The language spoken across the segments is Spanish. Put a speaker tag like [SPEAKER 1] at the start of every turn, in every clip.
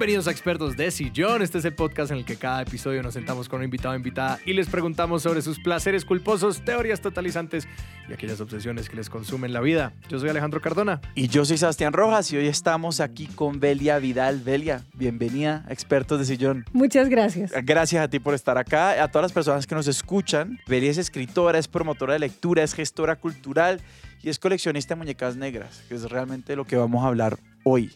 [SPEAKER 1] Bienvenidos a Expertos de Sillón. Este es el podcast en el que cada episodio nos sentamos con un invitado o invitada y les preguntamos sobre sus placeres culposos, teorías totalizantes y aquellas obsesiones que les consumen la vida. Yo soy Alejandro Cardona.
[SPEAKER 2] Y yo soy Sebastián Rojas y hoy estamos aquí con Belia Vidal. Belia, bienvenida a Expertos de Sillón.
[SPEAKER 3] Muchas gracias.
[SPEAKER 2] Gracias a ti por estar acá, a todas las personas que nos escuchan. Belia es escritora, es promotora de lectura, es gestora cultural y es coleccionista de muñecas negras, que es realmente lo que vamos a hablar hoy.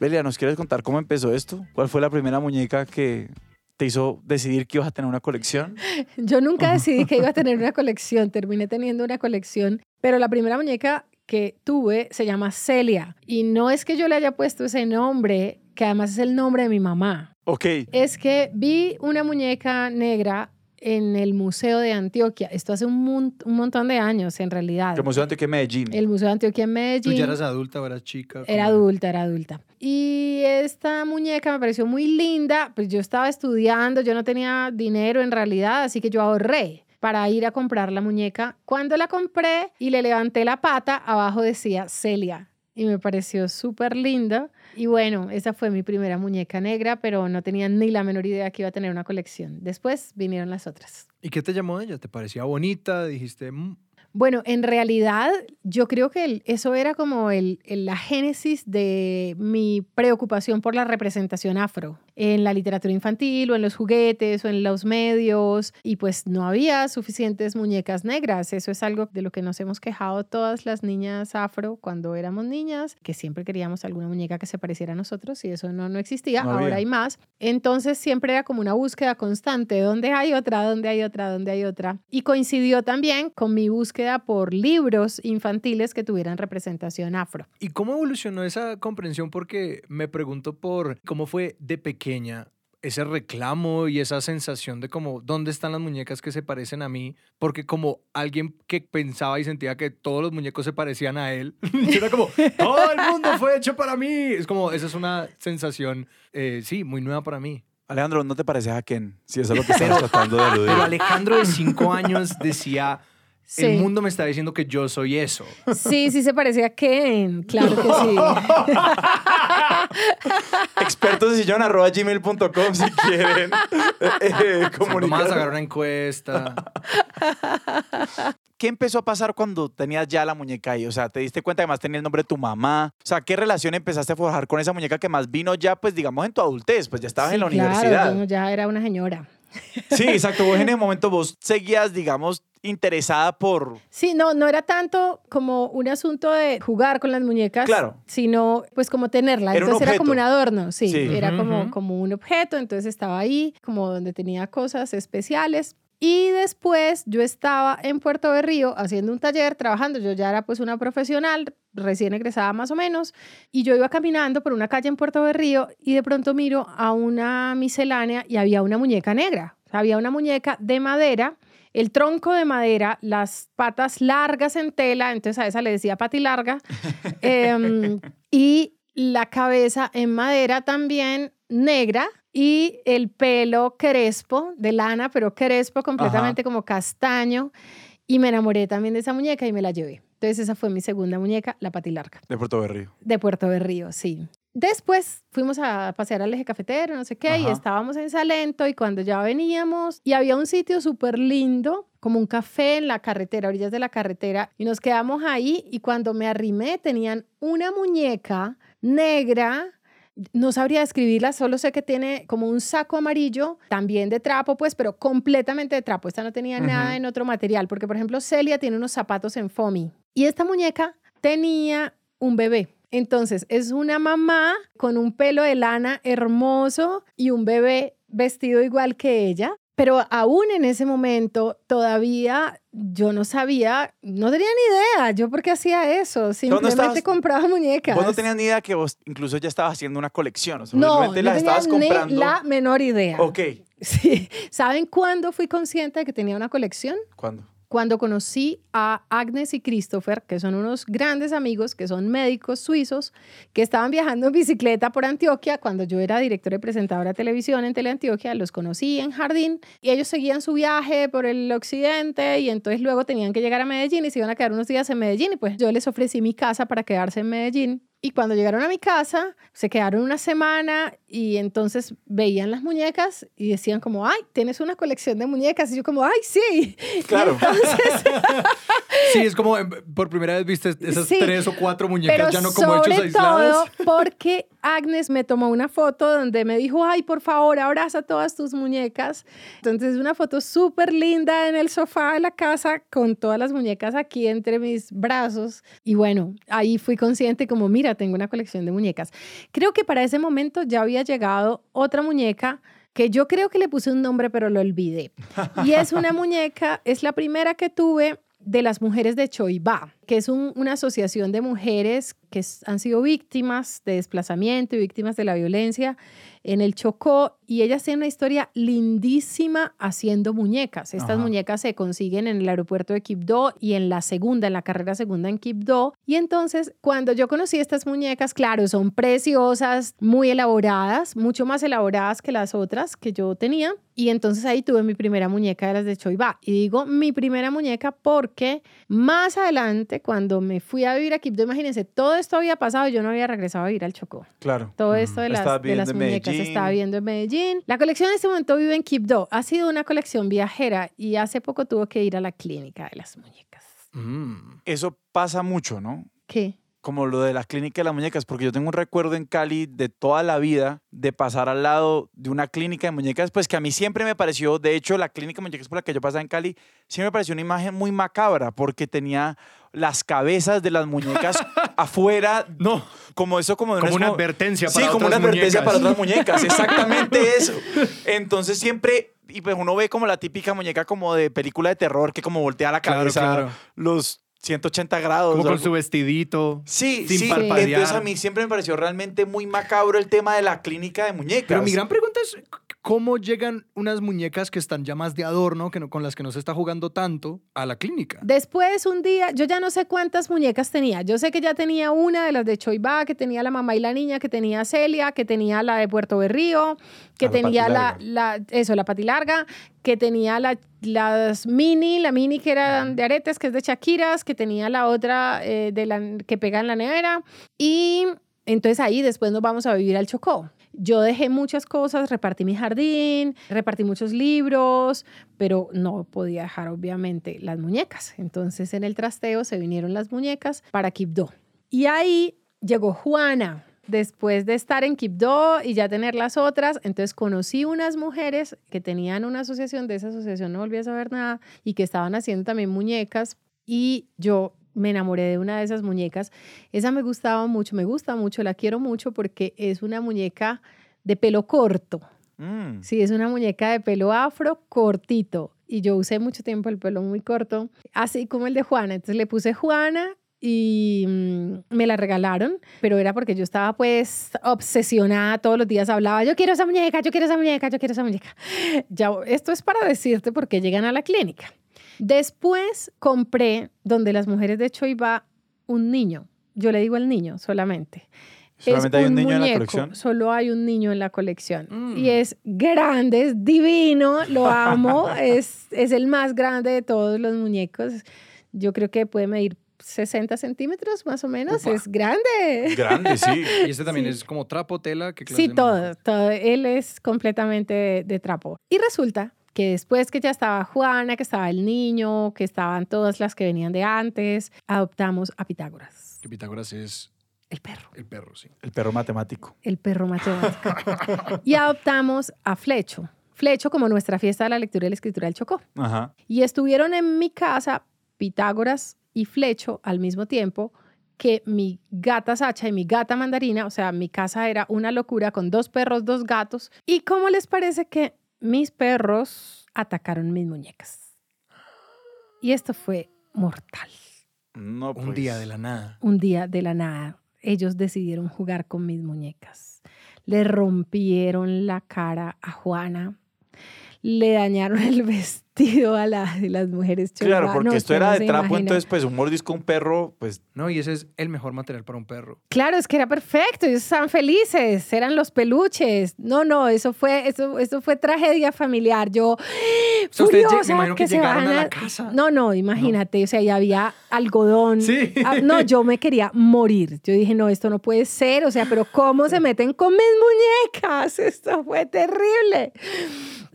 [SPEAKER 2] Belia, ¿nos quieres contar cómo empezó esto? ¿Cuál fue la primera muñeca que te hizo decidir que ibas a tener una colección?
[SPEAKER 3] Yo nunca decidí que iba a tener una colección, terminé teniendo una colección, pero la primera muñeca que tuve se llama Celia y no es que yo le haya puesto ese nombre, que además es el nombre de mi mamá.
[SPEAKER 2] Ok.
[SPEAKER 3] Es que vi una muñeca negra en el Museo de Antioquia. Esto hace un, mon- un montón de años, en realidad.
[SPEAKER 2] El Museo de Antioquia de Medellín.
[SPEAKER 3] El Museo de Antioquia en
[SPEAKER 1] ¿Tú
[SPEAKER 3] Medellín.
[SPEAKER 1] ya eras adulta o eras chica?
[SPEAKER 3] Era
[SPEAKER 1] ¿Cómo
[SPEAKER 3] adulta, era adulta. Y esta muñeca me pareció muy linda, pues yo estaba estudiando, yo no tenía dinero en realidad, así que yo ahorré para ir a comprar la muñeca. Cuando la compré y le levanté la pata, abajo decía Celia. Y me pareció súper linda. Y bueno, esa fue mi primera muñeca negra, pero no tenía ni la menor idea que iba a tener una colección. Después vinieron las otras.
[SPEAKER 1] ¿Y qué te llamó de ella? ¿Te parecía bonita? Dijiste, "Mm,
[SPEAKER 3] Bueno, en realidad yo creo que el- eso era como el, el- la génesis de mi preocupación por la representación afro en la literatura infantil o en los juguetes o en los medios y pues no había suficientes muñecas negras. Eso es algo de lo que nos hemos quejado todas las niñas afro cuando éramos niñas, que siempre queríamos alguna muñeca que se pareciera a nosotros y eso no, no existía.
[SPEAKER 2] No
[SPEAKER 3] Ahora hay más. Entonces siempre era como una búsqueda constante. ¿Dónde hay otra? ¿Dónde hay otra? ¿Dónde hay otra? Y coincidió también con mi búsqueda por libros infantiles que tuvieran representación afro.
[SPEAKER 1] ¿Y cómo evolucionó esa comprensión? Porque me pregunto por cómo fue de pequeña ese reclamo y esa sensación de como, ¿dónde están las muñecas que se parecen a mí? Porque como alguien que pensaba y sentía que todos los muñecos se parecían a él, yo era como, todo el mundo fue hecho para mí. Es como, esa es una sensación, eh, sí, muy nueva para mí.
[SPEAKER 2] Alejandro, ¿no te pareces a Ken? Si eso es lo que estamos tratando de aludir.
[SPEAKER 1] Pero Alejandro de cinco años decía,
[SPEAKER 3] Sí.
[SPEAKER 1] el mundo me está diciendo que yo soy eso.
[SPEAKER 3] Sí, sí se parecía a Ken, claro que sí.
[SPEAKER 2] Expertos de sillón arroba gmail.com si quieren eh,
[SPEAKER 1] Vamos a
[SPEAKER 2] comunicar.
[SPEAKER 1] sacar una encuesta.
[SPEAKER 2] ¿Qué empezó a pasar cuando tenías ya la muñeca ahí? O sea, ¿te diste cuenta que más tenía el nombre de tu mamá? O sea, ¿qué relación empezaste a forjar con esa muñeca que más vino ya, pues digamos, en tu adultez? Pues ya estabas en la
[SPEAKER 3] claro,
[SPEAKER 2] universidad.
[SPEAKER 3] yo ya era una señora.
[SPEAKER 2] Sí, exacto. Vos en ese momento vos seguías, digamos, interesada por...
[SPEAKER 3] Sí, no, no era tanto como un asunto de jugar con las muñecas,
[SPEAKER 2] Claro.
[SPEAKER 3] sino pues como tenerla.
[SPEAKER 2] Era
[SPEAKER 3] entonces era como un adorno, sí,
[SPEAKER 2] Sí.
[SPEAKER 3] era como, como un objeto, entonces estaba ahí, como donde tenía cosas especiales. Y después yo estaba en Puerto Berrío haciendo un taller, trabajando, yo ya era pues una profesional, recién egresada más o menos, y yo iba caminando por una calle en Puerto Berrío y de pronto miro a una miscelánea y había una muñeca negra, O sea, había una muñeca de madera el tronco de madera, las patas largas en tela, entonces a esa le decía pati larga, em, y la cabeza en madera también negra y el pelo crespo, de lana, pero crespo, completamente como castaño. Y me enamoré también de esa muñeca y me la llevé. Entonces esa fue mi segunda muñeca, la pati larga,
[SPEAKER 2] De Puerto Berrío.
[SPEAKER 3] de Puerto Berrío, sí. Después fuimos a pasear al eje cafetero, no sé qué, y estábamos en Salento y cuando ya veníamos y había un sitio súper lindo, como un café en la carretera, a orillas de la carretera, y nos quedamos ahí y cuando me arrimé tenían una muñeca negra, no sabría describirla, solo sé que tiene como un saco amarillo, también de trapo, pues, pero completamente de trapo. Esta no tenía nada en otro material, porque por ejemplo Celia tiene unos zapatos en foamy y esta muñeca tenía un bebé. Entonces, es una mamá con un pelo de lana hermoso y un bebé vestido igual que ella. Pero aún en ese momento todavía yo no sabía, no tenía ni idea yo por qué hacía eso. Simplemente
[SPEAKER 2] estabas?
[SPEAKER 3] compraba muñecas.
[SPEAKER 2] Vos no tenías ni idea que vos incluso ya estabas haciendo una colección. O sea,
[SPEAKER 3] no, no
[SPEAKER 2] las
[SPEAKER 3] tenía
[SPEAKER 2] estabas
[SPEAKER 3] ni la menor idea.
[SPEAKER 2] Ok.
[SPEAKER 3] Sí. ¿Saben cuándo fui consciente de que tenía una colección?
[SPEAKER 2] ¿Cuándo?
[SPEAKER 3] Cuando conocí a Agnes y Christopher, que son unos grandes amigos, que son médicos suizos, que estaban viajando en bicicleta por Antioquia, cuando yo era directora y presentadora de televisión en Teleantioquia, los conocí en Jardín y ellos seguían su viaje por el occidente y entonces luego tenían que llegar a Medellín y se iban a quedar unos días en Medellín y pues yo les ofrecí mi casa para quedarse en Medellín Y cuando llegaron a mi casa, se quedaron una semana y entonces veían las muñecas y decían como, ay, tienes una colección de muñecas. Y yo como, ay, sí.
[SPEAKER 2] Claro.
[SPEAKER 3] Entonces,
[SPEAKER 1] Sí, es como em, por primera vez viste esas
[SPEAKER 3] Sí,
[SPEAKER 1] tres o cuatro muñecas
[SPEAKER 3] pero
[SPEAKER 1] ya no como
[SPEAKER 3] sobre
[SPEAKER 1] hechos aislados.
[SPEAKER 3] todo porque Agnes me tomó una foto donde me dijo, ay, por favor, abraza todas tus muñecas. Entonces, una foto súper linda en el sofá de la casa con todas las muñecas aquí entre mis brazos. Y bueno, ahí fui consciente como, mira, tengo una colección de muñecas. Creo que para ese momento ya había llegado otra muñeca que yo creo que le puse un nombre, pero lo olvidé. Y es una muñeca, es la primera que tuve de las mujeres de Choibá, que es un- una asociación de mujeres que han sido víctimas de desplazamiento y víctimas de la violencia en el Chocó. Y ellas tienen una historia lindísima haciendo muñecas. Estas
[SPEAKER 2] Ajá.
[SPEAKER 3] muñecas se consiguen en el aeropuerto de Quibdó y en la segunda, en la carrera segunda en Quibdó. Y entonces, cuando yo conocí estas muñecas, claro, son preciosas, muy elaboradas, mucho más elaboradas que las otras que yo tenía. Y entonces ahí tuve mi primera muñeca de las de Choibá. Y digo mi primera muñeca porque más adelante, cuando me fui a vivir a Quibdó, imagínense, todo esto había pasado y yo no había regresado a vivir al Chocó.
[SPEAKER 2] Claro.
[SPEAKER 3] Todo esto de las, de las muñecas
[SPEAKER 2] Medellín.
[SPEAKER 3] estaba viendo en Medellín. La colección en este momento vive en Quibdó. Ha sido una colección viajera y hace poco tuvo que ir a la clínica de las muñecas.
[SPEAKER 1] Mm.
[SPEAKER 2] Eso pasa mucho, ¿no?
[SPEAKER 3] ¿Qué?
[SPEAKER 2] como lo de la clínica de las muñecas, porque yo tengo un recuerdo en Cali de toda la vida de pasar al lado de una clínica de muñecas, pues que a mí siempre me pareció, de hecho, la clínica de muñecas por la que yo pasaba en Cali, siempre me pareció una imagen muy macabra, porque tenía las cabezas de las muñecas afuera,
[SPEAKER 1] No,
[SPEAKER 2] como eso, como de
[SPEAKER 1] como una advertencia
[SPEAKER 2] Sí,
[SPEAKER 1] para
[SPEAKER 2] como una advertencia para otras muñecas, exactamente eso. Entonces siempre, y pues uno ve como la típica muñeca como de película de terror, que como voltea la
[SPEAKER 1] Claro,
[SPEAKER 2] cabeza
[SPEAKER 1] claro.
[SPEAKER 2] los 180 grados.
[SPEAKER 1] Como con
[SPEAKER 2] algo-
[SPEAKER 1] su vestidito.
[SPEAKER 2] Sí,
[SPEAKER 1] sin
[SPEAKER 2] sí.
[SPEAKER 1] parpadear.
[SPEAKER 2] Entonces a mí siempre me pareció realmente muy macabro el tema de la clínica de muñecas.
[SPEAKER 1] Pero mi gran pregunta es, ¿cómo llegan unas muñecas que están ya más de adorno, que no, con las que no se está jugando tanto, a la clínica?
[SPEAKER 3] Después, un día, yo ya no sé cuántas muñecas tenía. Yo sé que ya tenía una de las de Choibá, que tenía la mamá y la niña, que tenía Celia, que tenía la de Puerto Berrío, que
[SPEAKER 2] Ah, la
[SPEAKER 3] tenía la,
[SPEAKER 2] patilarga.
[SPEAKER 3] la, eso, la patilarga, que tenía la, las mini, la mini que era de aretes, que es de Shakiras, que tenía la otra eh, de la, que pega en la nevera. Y entonces ahí después nos vamos a vivir al Chocó. Yo dejé muchas cosas, repartí mi jardín, repartí muchos libros, pero no podía dejar obviamente las muñecas. Entonces en el trasteo se vinieron las muñecas para Quibdó. Y ahí llegó Juana. Después de estar en Quibdó y ya tener las otras, entonces conocí unas mujeres que tenían una asociación, de esa asociación no volví a saber nada, y que estaban haciendo también muñecas. Y yo me enamoré de una de esas muñecas. Esa me gustaba mucho, me gusta mucho, la quiero mucho porque es una muñeca de pelo corto.
[SPEAKER 2] Mm.
[SPEAKER 3] Sí, es una muñeca de pelo afro cortito. Y yo usé mucho tiempo el pelo muy corto, así como el de Juana. Entonces le puse Juana y mm, me la regalaron, pero era porque yo estaba pues obsesionada, todos los días hablaba, yo quiero esa muñeca, yo quiero esa muñeca, yo quiero esa muñeca. Ya, esto es para decirte por qué llegan a la clínica. Después compré donde las mujeres de Choiba un niño. Yo le digo el niño solamente.
[SPEAKER 2] ¿Solamente
[SPEAKER 3] Es
[SPEAKER 2] hay un niño en la
[SPEAKER 3] muñeco,
[SPEAKER 2] colección?
[SPEAKER 3] Solo hay un niño en la colección.
[SPEAKER 1] Mm.
[SPEAKER 3] Y es grande, es divino, lo amo. es, es el más grande de todos los muñecos. Yo creo que puede medir 60 centímetros más o menos.
[SPEAKER 1] Upa.
[SPEAKER 3] Es grande.
[SPEAKER 2] Grande, sí.
[SPEAKER 1] Y este también
[SPEAKER 3] Sí.
[SPEAKER 1] es como trapo, tela. ¿qué clase
[SPEAKER 3] Sí,
[SPEAKER 1] de
[SPEAKER 3] todo,
[SPEAKER 1] muñeco?
[SPEAKER 3] todo. Él es completamente de, de trapo. Y resulta que después que ya estaba Juana, que estaba el niño, que estaban todas las que venían de antes, adoptamos a Pitágoras,
[SPEAKER 1] Que Pitágoras es
[SPEAKER 3] el perro.
[SPEAKER 1] el perro, sí.
[SPEAKER 2] El perro matemático.
[SPEAKER 3] el perro matemático. y adoptamos a Flecho. Flecho como nuestra fiesta de la lectura y la escritura del Chocó.
[SPEAKER 2] Ajá.
[SPEAKER 3] Y estuvieron en mi casa Pitágoras y Flecho al mismo tiempo que mi gata Sacha y mi gata Mandarina. O sea, mi casa era una locura con dos perros, dos gatos. ¿Y cómo les parece que mis perros atacaron mis muñecas? Y esto fue mortal.
[SPEAKER 2] No,
[SPEAKER 1] Un
[SPEAKER 2] pues.
[SPEAKER 1] día de la nada.
[SPEAKER 3] Un día de la nada, ellos decidieron jugar con mis muñecas. Le rompieron la cara a Juana, le dañaron el vestido vestido a la, de las mujeres
[SPEAKER 2] Claro, porque
[SPEAKER 3] No,
[SPEAKER 2] esto era
[SPEAKER 3] no
[SPEAKER 2] de trapo,
[SPEAKER 3] imagina.
[SPEAKER 2] entonces pues un mordisco a un perro, pues
[SPEAKER 1] No, y ese es el mejor material para un perro.
[SPEAKER 3] Claro, es que era perfecto, ellos estaban felices, eran los peluches. No, no, eso fue, eso, eso fue tragedia familiar. Yo,
[SPEAKER 1] sea, me
[SPEAKER 3] furiosa,
[SPEAKER 1] que
[SPEAKER 3] se
[SPEAKER 1] llegaron
[SPEAKER 3] van
[SPEAKER 1] a la casa.
[SPEAKER 3] No, no, imagínate, o sea, ya había algodón.
[SPEAKER 1] Sí.
[SPEAKER 3] Ah, No, yo me quería morir. Yo dije, no, esto no puede ser, o sea, pero ¿cómo se meten con mis muñecas? Esto fue terrible.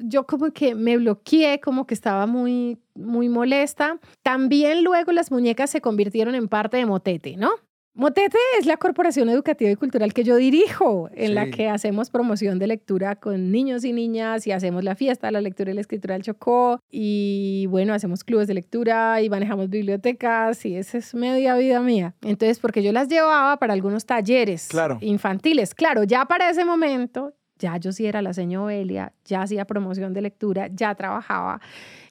[SPEAKER 3] Yo como que me bloqueé, como que estaba muy, muy molesta. También luego las muñecas se convirtieron en parte de Motete, ¿no? Motete es la corporación educativa y cultural que yo dirijo, en la que hacemos promoción de lectura con niños y niñas y hacemos la fiesta, la lectura y la escritura del Chocó y bueno, hacemos clubes de lectura y manejamos bibliotecas y esa es media vida mía. Entonces, porque yo las llevaba para algunos talleres
[SPEAKER 2] Claro.
[SPEAKER 3] infantiles, claro, ya para ese momento ya yo sí era la señora Ovelia, ya hacía promoción de lectura, ya trabajaba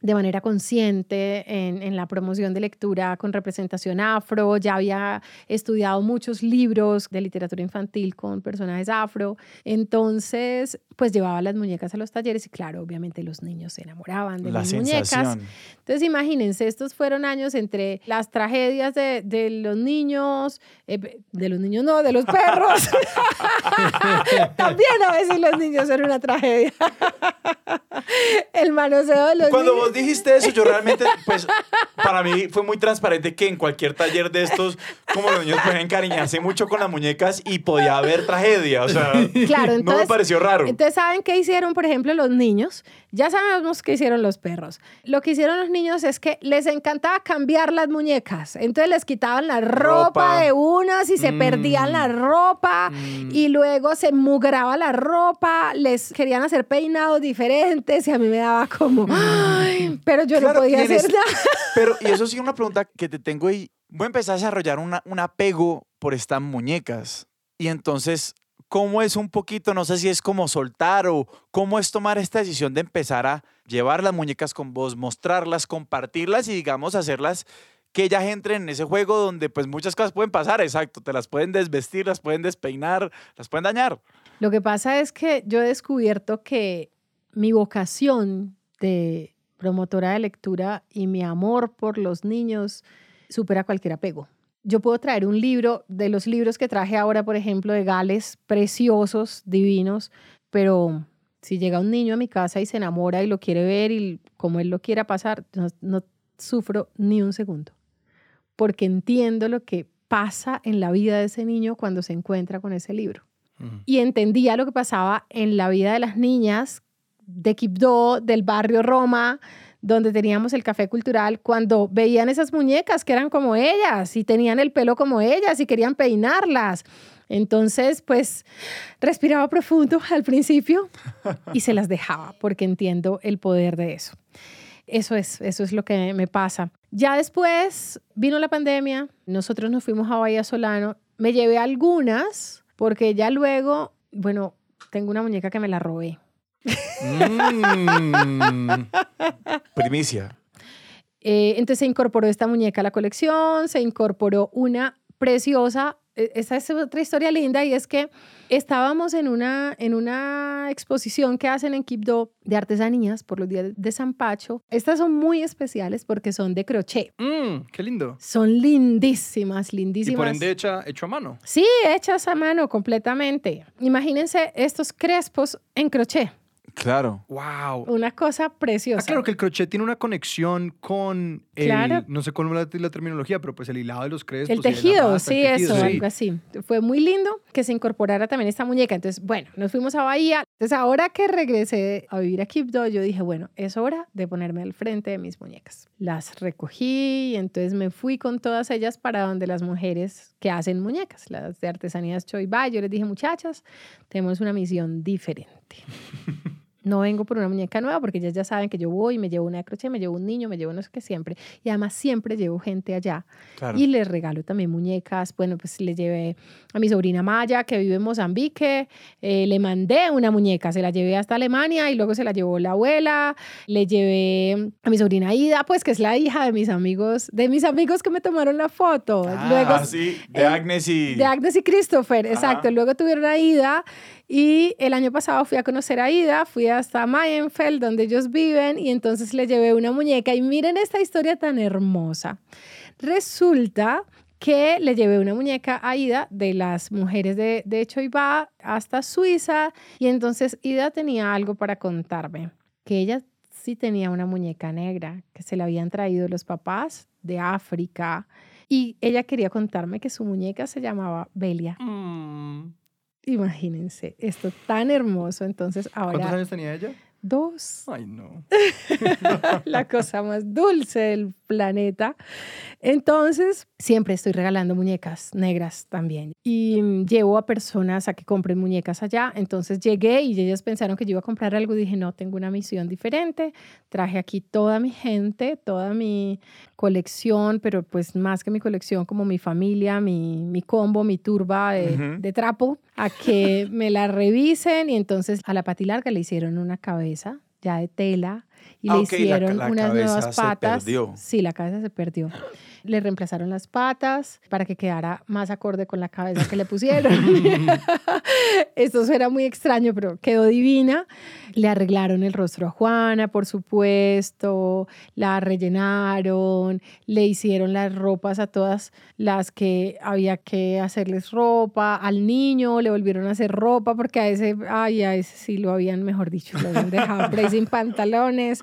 [SPEAKER 3] de manera consciente en, en la promoción de lectura con representación afro, ya había estudiado muchos libros de literatura infantil con personajes afro, entonces pues llevaba las muñecas a los talleres y claro, obviamente los niños se enamoraban de
[SPEAKER 2] la
[SPEAKER 3] mis muñecas. Entonces imagínense, estos fueron años entre las tragedias de, de los niños, eh, de los niños no, de los perros. También a veces los niños son una tragedia. El manoseo de los
[SPEAKER 2] Cuando
[SPEAKER 3] niños.
[SPEAKER 2] Vos dijiste eso, yo realmente, pues, para mí fue muy transparente que en cualquier taller de estos, como los niños pueden encariñarse mucho con las muñecas y podía haber tragedia. O sea,
[SPEAKER 3] Claro,
[SPEAKER 2] no me
[SPEAKER 3] entonces-
[SPEAKER 2] pareció raro.
[SPEAKER 3] Entonces, ¿saben qué hicieron, por ejemplo, los niños? Ya sabemos qué hicieron los perros. Lo que hicieron los niños es que les encantaba cambiar las muñecas. Entonces les quitaban la ropa,
[SPEAKER 2] Ropa.
[SPEAKER 3] de unas y se
[SPEAKER 1] Mm.
[SPEAKER 3] perdían la ropa
[SPEAKER 1] Mm.
[SPEAKER 3] y luego se mugraba la ropa, les querían hacer peinados diferentes y a mí me daba como, "Ay", pero yo
[SPEAKER 2] Claro,
[SPEAKER 3] no podía
[SPEAKER 2] y en
[SPEAKER 3] hacer
[SPEAKER 2] es-
[SPEAKER 3] nada.
[SPEAKER 2] Pero, y eso sí, una pregunta que te tengo y voy a empezar a desarrollar una, un apego por estas muñecas. Y entonces, ¿cómo es un poquito, no sé si es como soltar o cómo es tomar esta decisión de empezar a llevar las muñecas con vos, mostrarlas, compartirlas y digamos hacerlas que ellas entren en ese juego donde pues muchas cosas pueden pasar, exacto, te las pueden desvestir, las pueden despeinar, las pueden dañar.
[SPEAKER 3] Lo que pasa es que yo he descubierto que mi vocación de promotora de lectura y mi amor por los niños supera cualquier apego. Yo puedo traer un libro, de los libros que traje ahora, por ejemplo, de Gales, preciosos, divinos, pero si llega un niño a mi casa y se enamora y lo quiere ver y como él lo quiera pasar, no, no sufro ni un segundo, porque entiendo lo que pasa en la vida de ese niño cuando se encuentra con ese libro y entendía lo que pasaba en la vida de las niñas de Quibdó, del barrio Roma, donde teníamos el café cultural, cuando veían esas muñecas que eran como ellas y tenían el pelo como ellas y querían peinarlas. Entonces, pues, respiraba profundo al principio y se las dejaba porque entiendo el poder de eso. Eso es, eso es lo que me pasa. Ya después vino la pandemia, nosotros nos fuimos a Bahía Solano, me llevé algunas porque ya luego, bueno, tengo una muñeca que me la robé.
[SPEAKER 1] Mm.
[SPEAKER 2] Primicia.
[SPEAKER 3] Eh, entonces se incorporó esta muñeca a la colección, se incorporó una preciosa. eh, Esa es otra historia linda y es que estábamos en una, en una exposición que hacen en Quibdó de artesanías por los días de San Pacho. Estas son muy especiales porque son de crochet.
[SPEAKER 1] Mm, qué lindo.
[SPEAKER 3] Son lindísimas,
[SPEAKER 1] Y
[SPEAKER 3] lindísimas.
[SPEAKER 1] por ende hecha, hecho a mano.
[SPEAKER 3] Sí, hechas a mano completamente. Imagínense estos crespos en crochet.
[SPEAKER 2] Claro.
[SPEAKER 1] Wow.
[SPEAKER 3] Una cosa preciosa.
[SPEAKER 1] Ah, claro que el crochet tiene una conexión con el,
[SPEAKER 3] Claro.
[SPEAKER 1] no sé cómo es la, la terminología, pero pues el hilado de los crespos.
[SPEAKER 3] El tejido,
[SPEAKER 1] rasta,
[SPEAKER 3] sí,
[SPEAKER 1] el tejido,
[SPEAKER 3] eso,
[SPEAKER 1] sí.
[SPEAKER 3] algo así. Fue muy lindo que se incorporara también esta muñeca. Entonces, bueno, nos fuimos a Bahía. Entonces, ahora que regresé a vivir a Quibdó, yo dije, bueno, es hora de ponerme al frente de mis muñecas. Las recogí y entonces me fui con todas ellas para donde las mujeres que hacen muñecas, las de artesanías Choi Bai. Yo les dije, muchachas, tenemos una misión diferente. No vengo por una muñeca nueva porque ellas ya saben que yo voy, me llevo una de crochet, me llevo un niño, me llevo no sé qué siempre. Y además siempre llevo gente allá
[SPEAKER 2] Claro.
[SPEAKER 3] y les regalo también muñecas. Bueno, pues le llevé a mi sobrina Maya, que vive en Mozambique, eh, le mandé una muñeca, se la llevé hasta Alemania y luego se la llevó la abuela. Le llevé a mi sobrina Ida, pues que es la hija de mis amigos, de mis amigos que me tomaron la foto.
[SPEAKER 2] Ah,
[SPEAKER 3] luego
[SPEAKER 2] sí, de
[SPEAKER 3] eh,
[SPEAKER 2] Agnes y...
[SPEAKER 3] de Agnes y Christopher, exacto. Luego tuvieron a Ida Y el año pasado fui a conocer a Ida, fui hasta Mayenfeld, donde ellos viven, y entonces le llevé una muñeca. Y miren esta historia tan hermosa. Resulta que le llevé una muñeca a Ida de las mujeres de, de Choibá hasta Suiza, y entonces Ida tenía algo para contarme, que ella sí tenía una muñeca negra que se la habían traído los papás de África y ella quería contarme que su muñeca se llamaba Belia.
[SPEAKER 1] Mm.
[SPEAKER 3] Imagínense, esto tan hermoso. Entonces
[SPEAKER 1] ¿Cuántos
[SPEAKER 3] ahora
[SPEAKER 1] años tenía ella?
[SPEAKER 3] dos,
[SPEAKER 1] Ay, no.
[SPEAKER 3] la cosa más dulce del planeta. Entonces, siempre estoy regalando muñecas negras también. Y llevo a personas a que compren muñecas allá. Entonces llegué y ellas pensaron que yo iba a comprar algo. Dije, no, tengo una misión diferente. Traje aquí toda mi gente, toda mi colección, pero pues más que mi colección, como mi familia, mi, mi combo, mi turba de, de trapo, a que me la revisen. Y entonces a la patilarga le hicieron una cabeza ya de tela y
[SPEAKER 2] Ah,
[SPEAKER 3] le
[SPEAKER 2] ca-
[SPEAKER 3] hicieron
[SPEAKER 2] la
[SPEAKER 3] unas nuevas
[SPEAKER 2] se
[SPEAKER 3] patas.
[SPEAKER 2] perdió.
[SPEAKER 3] Sí, la cabeza se perdió. Le reemplazaron las patas para que quedara más acorde con la cabeza que le pusieron. Esto suena muy extraño, pero quedó divina. Le arreglaron el rostro a Juana, por supuesto, la rellenaron, le hicieron las ropas a todas las que había que hacerles ropa, al niño le volvieron a hacer ropa porque a ese, ay, a ese sí lo habían, mejor dicho, lo habían dejado por ahí sin pantalones.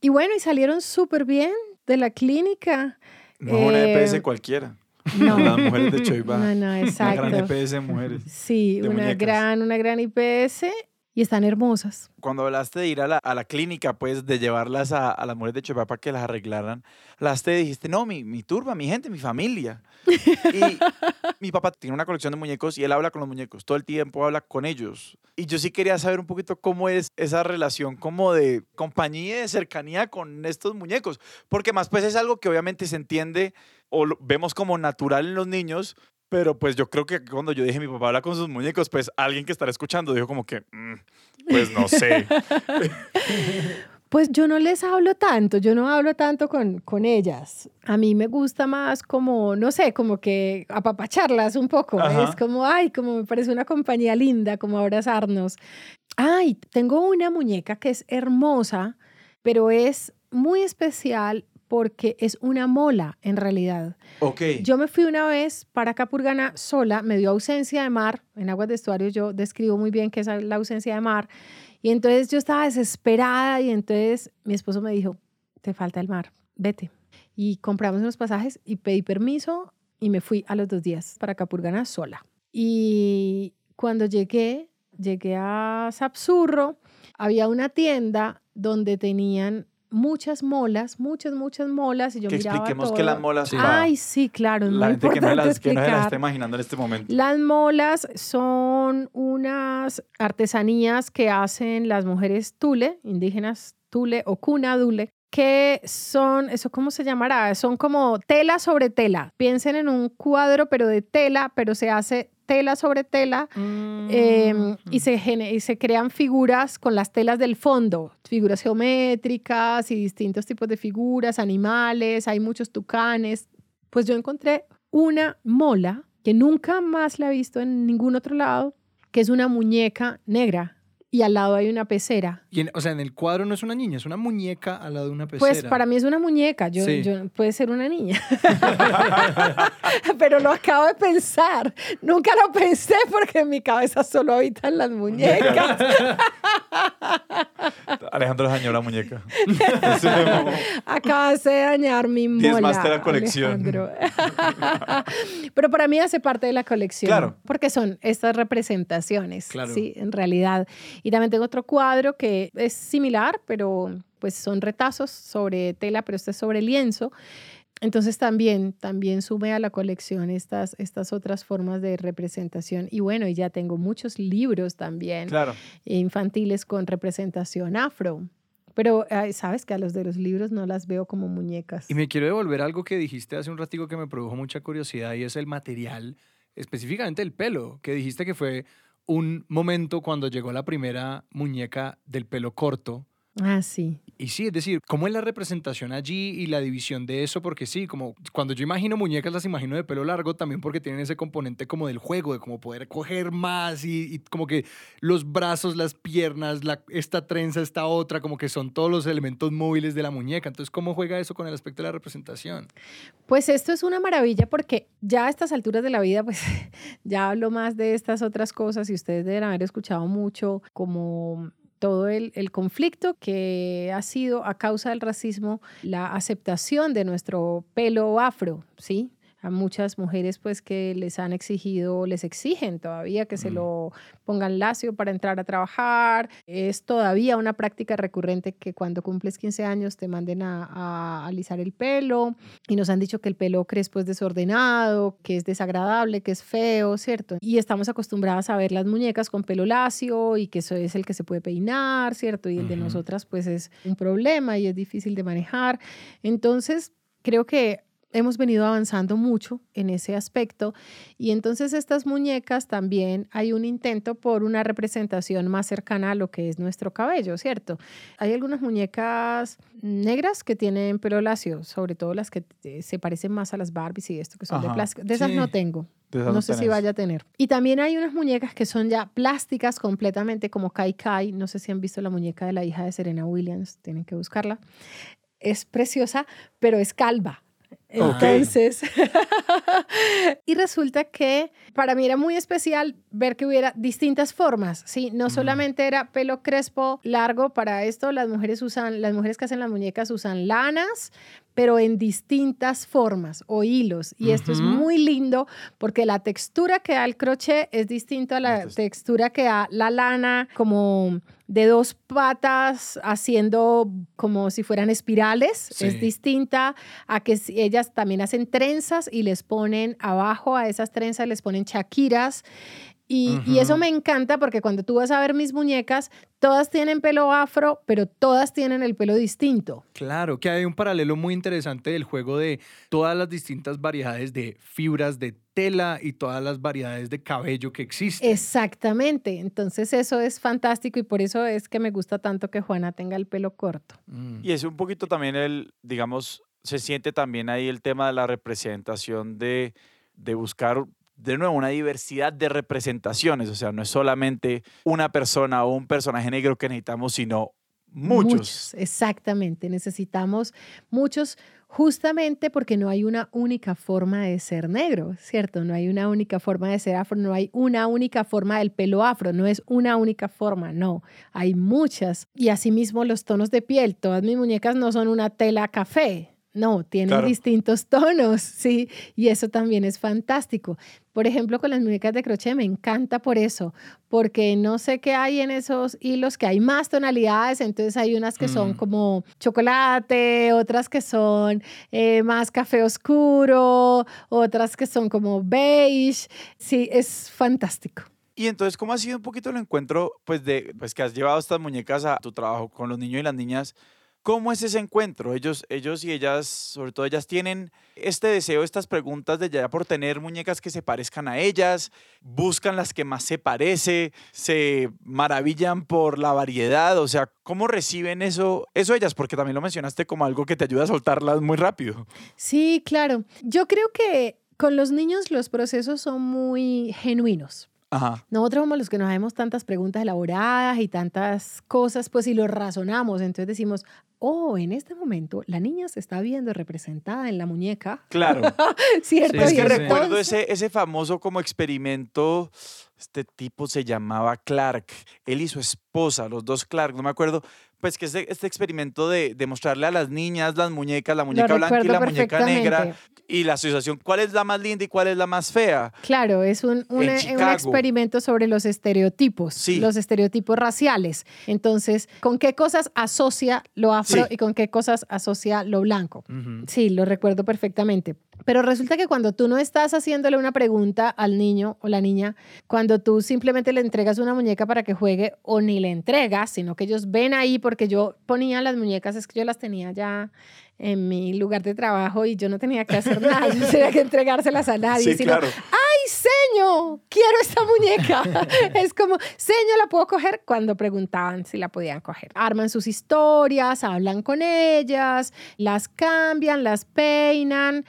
[SPEAKER 3] Y bueno, y salieron súper bien de la clínica.
[SPEAKER 2] No es una
[SPEAKER 3] Eh,
[SPEAKER 2] EPS cualquiera.
[SPEAKER 3] No,
[SPEAKER 2] Las mujeres de Choibá.
[SPEAKER 3] no, no,
[SPEAKER 2] Una gran
[SPEAKER 3] exacto.
[SPEAKER 2] EPS de mujeres.
[SPEAKER 3] Sí,
[SPEAKER 2] de
[SPEAKER 3] una
[SPEAKER 2] muñecas.
[SPEAKER 3] gran, una gran IPS y están hermosas.
[SPEAKER 2] Cuando hablaste de ir a la, a la clínica, pues, de llevarlas a, a las mujeres de Choibá para que las arreglaran, hablaste y dijiste, no, mi, mi turba, mi gente, mi familia. Y mi papá tiene una colección de muñecos y él habla con los muñecos, todo el tiempo habla con ellos. Y yo sí quería saber un poquito cómo es esa relación como de compañía y de cercanía con estos muñecos, porque más pues es algo que obviamente se entiende o vemos como natural en los niños, pero pues yo creo que cuando yo dije mi papá habla con sus muñecos, pues alguien que estará escuchando dijo como que, "Mm, pues no sé.
[SPEAKER 3] Pues yo no les hablo tanto, yo no hablo tanto con, con ellas. A mí me gusta más como, no sé, como que apapacharlas un poco.
[SPEAKER 2] Ajá.
[SPEAKER 3] Es como, ay, como me parece una compañía linda, como abrazarnos. Ay, tengo una muñeca que es hermosa, pero es muy especial porque es una mola en realidad.
[SPEAKER 2] ok.
[SPEAKER 3] Yo me fui una vez para Capurgana sola, me dio ausencia de mar. En aguas de estuario yo describo muy bien qué es la ausencia de mar. Y entonces yo estaba desesperada y entonces mi esposo me dijo, te falta el mar, vete. Y compramos unos pasajes y pedí permiso y me fui a los dos días para Capurgana sola. Y cuando llegué, llegué a Sapsurro, había una tienda donde tenían muchas molas, muchas, muchas molas y yo
[SPEAKER 2] que
[SPEAKER 3] miraba
[SPEAKER 2] expliquemos
[SPEAKER 3] todo.
[SPEAKER 2] que las molas
[SPEAKER 1] Sí.
[SPEAKER 3] Ay, sí, claro, es
[SPEAKER 2] la
[SPEAKER 3] muy
[SPEAKER 2] gente que no,
[SPEAKER 3] importante
[SPEAKER 2] las, que no se las está imaginando en este momento.
[SPEAKER 3] Las molas son unas artesanías que hacen las mujeres tule, indígenas tule o cuna dule, que son, ¿eso cómo se llamará? Son como tela sobre tela. Piensen en un cuadro, pero de tela, pero se hace tela sobre tela eh,
[SPEAKER 1] Mm.
[SPEAKER 3] y, se, y se crean figuras con las telas del fondo, figuras geométricas y distintos tipos de figuras, animales, hay muchos tucanes. Pues yo encontré una mola que nunca más la he visto en ningún otro lado, que es una muñeca negra y al lado hay una pecera.
[SPEAKER 1] Y en- o sea, en el cuadro no es una niña, es una muñeca al lado de una pecera.
[SPEAKER 3] Pues para mí es una muñeca, yo,
[SPEAKER 1] Sí.
[SPEAKER 3] yo- puede ser una niña. Pero lo acabo de pensar. Nunca lo pensé porque en mi cabeza solo habitan las muñecas.
[SPEAKER 2] Alejandro dañó la muñeca.
[SPEAKER 3] Acabas de dañar mi mola.
[SPEAKER 2] Diezmaste la colección.
[SPEAKER 3] Alejandro. Pero para mí hace parte de la colección.
[SPEAKER 2] Claro.
[SPEAKER 3] Porque son estas representaciones.
[SPEAKER 1] Claro.
[SPEAKER 3] Sí, en realidad. Y también tengo otro cuadro que es similar, pero pues son retazos sobre tela, pero este es sobre lienzo. Entonces también, también sumé a la colección estas, estas otras formas de representación. Y bueno, y ya tengo muchos libros también
[SPEAKER 2] Claro.
[SPEAKER 3] infantiles con representación afro. Pero sabes que a los de los libros no las veo como muñecas.
[SPEAKER 1] Y me quiero devolver algo que dijiste hace un ratico que me produjo mucha curiosidad y es el material, específicamente el pelo, que dijiste que fue un momento cuando llegó la primera muñeca del pelo corto
[SPEAKER 3] Ah, sí.
[SPEAKER 1] Y sí, es decir, ¿cómo es la representación allí y la división de eso? Porque sí, como cuando yo imagino muñecas, las imagino de pelo largo también porque tienen ese componente como del juego, de como poder coger más y, y como que los brazos, las piernas, la, esta trenza, esta otra, como que son todos los elementos móviles de la muñeca. Entonces, ¿cómo juega eso con el aspecto de la representación?
[SPEAKER 3] Pues esto es una maravilla porque ya a estas alturas de la vida, pues ya hablo más de estas otras cosas y ustedes deben haber escuchado mucho como todo el, el, conflicto que ha sido a causa del racismo, la aceptación de nuestro pelo afro, ¿sí? A muchas mujeres pues que les han exigido, les exigen todavía que se lo pongan lacio para entrar a trabajar. Es todavía una práctica recurrente que cuando cumples 15 años te manden a, a alisar el pelo y nos han dicho que el pelo crespo es desordenado, que es desagradable, que es feo, ¿cierto? Y estamos acostumbradas a ver las muñecas con pelo lacio y que eso es el que se puede peinar, ¿cierto? Y el de nosotras pues es un problema y es difícil de manejar. Entonces, creo que hemos venido avanzando mucho en ese aspecto y entonces estas muñecas también hay un intento por una representación más cercana a lo que es nuestro cabello, ¿cierto? Hay algunas muñecas negras que tienen pelo lacio, sobre todo las que se parecen más a las Barbies y esto que son de plástico. De esas no tengo. No sé si vaya a tener. Y también hay unas muñecas que son ya plásticas completamente como Kai Kai. No sé si han visto la muñeca de la hija de Serena Williams. Tienen que buscarla. Es preciosa, pero es calva. Entonces, y resulta que para mí era muy especial ver que hubiera distintas formas, ¿sí? No solamente era pelo crespo largo, para esto las mujeres usan, las mujeres que hacen las muñecas usan lanas, pero en distintas formas o hilos. Y esto es muy lindo porque la textura que da el crochet es distinta a la textura que da la lana, como de dos patas haciendo como si fueran espirales. Es distinta a que ellas también hacen trenzas y les ponen abajo a esas trenzas, les ponen chaquiras. Y, eso me encanta porque cuando tú vas a ver mis muñecas, todas tienen pelo afro, pero todas tienen el pelo distinto.
[SPEAKER 1] Claro, que hay un paralelo muy interesante del juego de todas las distintas variedades de fibras de tela y todas las variedades de cabello que existen.
[SPEAKER 3] Exactamente, entonces eso es fantástico y por eso es que me gusta tanto que Juana tenga el pelo corto.
[SPEAKER 2] Mm. Y es un poquito también el, digamos, se siente también ahí el tema de la representación de, de buscar de nuevo, una diversidad de representaciones, o sea, no es solamente una persona o un personaje negro que necesitamos, sino muchos. muchos.
[SPEAKER 3] Exactamente, necesitamos muchos justamente porque no hay una única forma de ser negro, ¿cierto? No hay una única forma de ser afro, no hay una única forma del pelo afro, no es una única forma, no, hay muchas. Y asimismo los tonos de piel, todas mis muñecas no son una tela café, no, tienen distintos tonos, sí, y eso también es fantástico. Por ejemplo, con las muñecas de crochet me encanta por eso, porque no sé qué hay en esos hilos, que hay más tonalidades, entonces hay unas que son mm. como chocolate, otras que son eh, más café oscuro, otras que son como beige, sí, es fantástico.
[SPEAKER 2] Y entonces, ¿cómo ha sido un poquito el encuentro, pues, de, pues, que has llevado estas muñecas a tu trabajo con los niños y las niñas? ¿Cómo es ese encuentro? Ellos, ellos y ellas, sobre todo ellas, tienen este deseo, estas preguntas de ya por tener muñecas que se parezcan a ellas, buscan las que más se parece, se maravillan por la variedad, o sea, ¿cómo reciben eso, eso ellas? Porque también lo mencionaste como algo que te ayuda a soltarlas muy rápido.
[SPEAKER 3] Sí, claro. Yo creo que con los niños los procesos son muy genuinos. Nosotros somos los que nos hacemos tantas preguntas elaboradas y tantas cosas, pues si lo razonamos, entonces decimos, oh, en este momento la niña se está viendo representada en la muñeca.
[SPEAKER 2] Claro.
[SPEAKER 3] ¿Cierto?
[SPEAKER 2] es que recuerdo ese, ese famoso como experimento, este tipo se llamaba Clark, él y su esposa, los dos Clark, no me acuerdo, pues que este, este experimento de, de, mostrarle a las niñas las muñecas, la muñeca blanca y la muñeca negra, y la asociación, cuál es la más linda y cuál es la más fea.
[SPEAKER 3] Claro, es un, un, eh, experimento sobre los estereotipos, los estereotipos raciales. Entonces, ¿con qué cosas asocia lo afro y con qué cosas asocia lo blanco? Sí, lo recuerdo perfectamente. Pero resulta que cuando tú no estás haciéndole una pregunta al niño o la niña, cuando tú simplemente le entregas una muñeca para que juegue o ni le entregas, sino que ellos ven ahí, porque yo ponía las muñecas, es que yo las tenía ya en mi lugar de trabajo y yo no tenía que hacer nada, yo tenía que entregárselas a nadie.
[SPEAKER 2] Sí, claro.
[SPEAKER 3] ¡Ay, seño, quiero esta muñeca. es como, seño, ¿la puedo coger? Cuando preguntaban si la podían coger. Arman sus historias, hablan con ellas, las cambian, las peinan.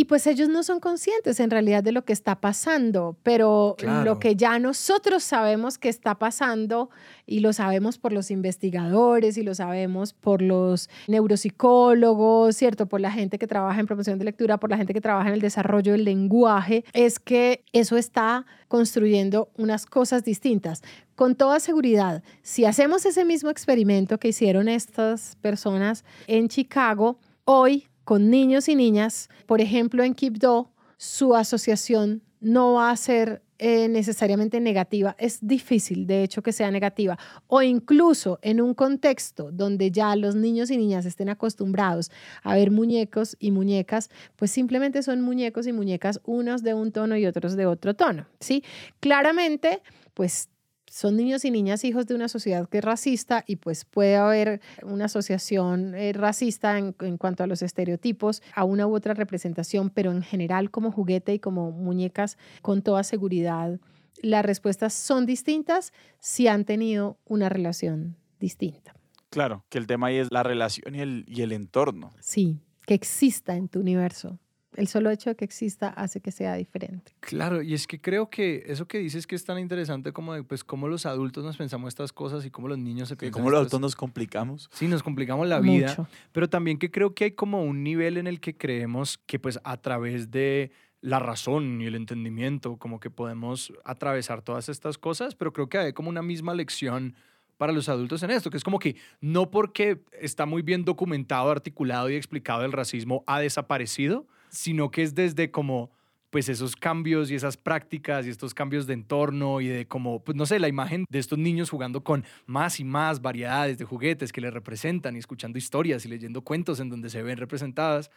[SPEAKER 3] Y pues ellos no son conscientes en realidad de lo que está pasando, pero lo que ya nosotros sabemos que está pasando y lo sabemos por los investigadores y lo sabemos por los neuropsicólogos, ¿cierto? Por la gente que trabaja en promoción de lectura, por la gente que trabaja en el desarrollo del lenguaje, es que eso está construyendo unas cosas distintas. Con toda seguridad, si hacemos ese mismo experimento que hicieron estas personas en Chicago, hoy con niños y niñas, por ejemplo, en Kipdo, su asociación no va a ser eh, necesariamente negativa. Es difícil, de hecho, que sea negativa. O incluso en un contexto donde ya los niños y niñas estén acostumbrados a ver muñecos y muñecas, pues simplemente son muñecos y muñecas, unos de un tono y otros de otro tono. ¿sí? Claramente, pues son niños y niñas hijos de una sociedad que es racista y pues puede haber una asociación eh, racista en, en, cuanto a los estereotipos, a una u otra representación, pero en general como juguete y como muñecas, con toda seguridad, las respuestas son distintas si han tenido una relación distinta.
[SPEAKER 2] Claro, que el tema ahí es la relación y el, y el entorno.
[SPEAKER 3] Sí, que exista en tu universo el solo hecho de que exista hace que sea diferente.
[SPEAKER 1] Claro, y es que creo que eso que dices que es tan interesante como de, pues, cómo los adultos nos pensamos estas cosas y cómo los niños se piensan.
[SPEAKER 2] Y cómo los adultos nos complicamos.
[SPEAKER 1] Sí, nos complicamos la vida. Pero también que creo que hay como un nivel en el que creemos que, pues, a través de la razón y el entendimiento, como que podemos atravesar todas estas cosas, pero creo que hay como una misma lección para los adultos en esto, que es como que no porque está muy bien documentado, articulado y explicado el racismo ha desaparecido, sino que es desde como pues esos cambios y esas prácticas y estos cambios de entorno y de como, pues no sé, la imagen de estos niños jugando con más y más variedades de juguetes que les representan y escuchando historias y leyendo cuentos en donde se ven representadas,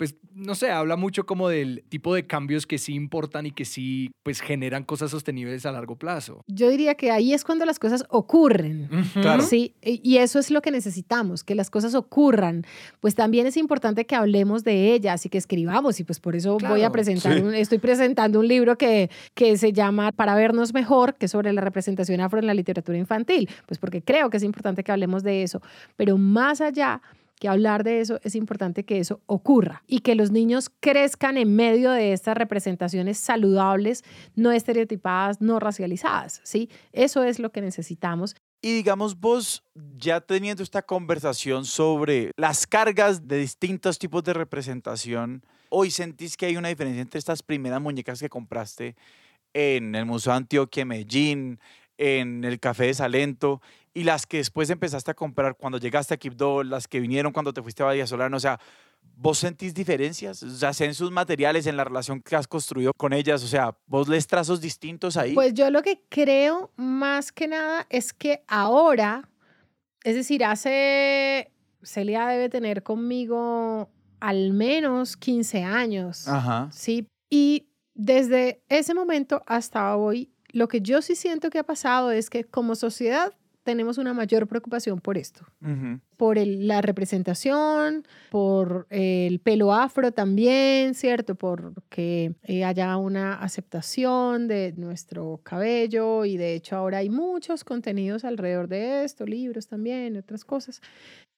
[SPEAKER 1] pues no sé, habla mucho como del tipo de cambios que sí importan y que sí pues generan cosas sostenibles a largo plazo.
[SPEAKER 3] Yo diría que ahí es cuando las cosas ocurren. Claro. Sí, y eso es lo que necesitamos, que las cosas ocurran. Pues también es importante que hablemos de ellas y que escribamos y pues por eso voy a presentar, estoy presentando un libro que, que se llama Para vernos mejor, que es sobre la representación afro en la literatura infantil, pues porque creo que es importante que hablemos de eso, pero más allá que hablar de eso es importante que eso ocurra y que los niños crezcan en medio de estas representaciones saludables, no estereotipadas, no racializadas, ¿sí? Eso es lo que necesitamos.
[SPEAKER 2] Y digamos vos, ya teniendo esta conversación sobre las cargas de distintos tipos de representación, hoy sentís que hay una diferencia entre estas primeras muñecas que compraste en el Museo Antioquia Medellín, en el Café de Salento y las que después empezaste a comprar cuando llegaste a Quibdó, las que vinieron cuando te fuiste a Bahía Solano, o sea, ¿vos sentís diferencias? O sea, en sus materiales, en la relación que has construido con ellas, o sea, ¿vos les trazos distintos ahí?
[SPEAKER 3] Pues yo lo que creo más que nada es que ahora, es decir, hace, Celia debe tener conmigo al menos 15 años, Ajá. ¿sí? Y desde ese momento hasta hoy lo que yo sí siento que ha pasado es que como sociedad tenemos una mayor preocupación por esto, por la representación, por el pelo afro también, ¿cierto? Por que eh, haya una aceptación de nuestro cabello y de hecho ahora hay muchos contenidos alrededor de esto, libros también, otras cosas.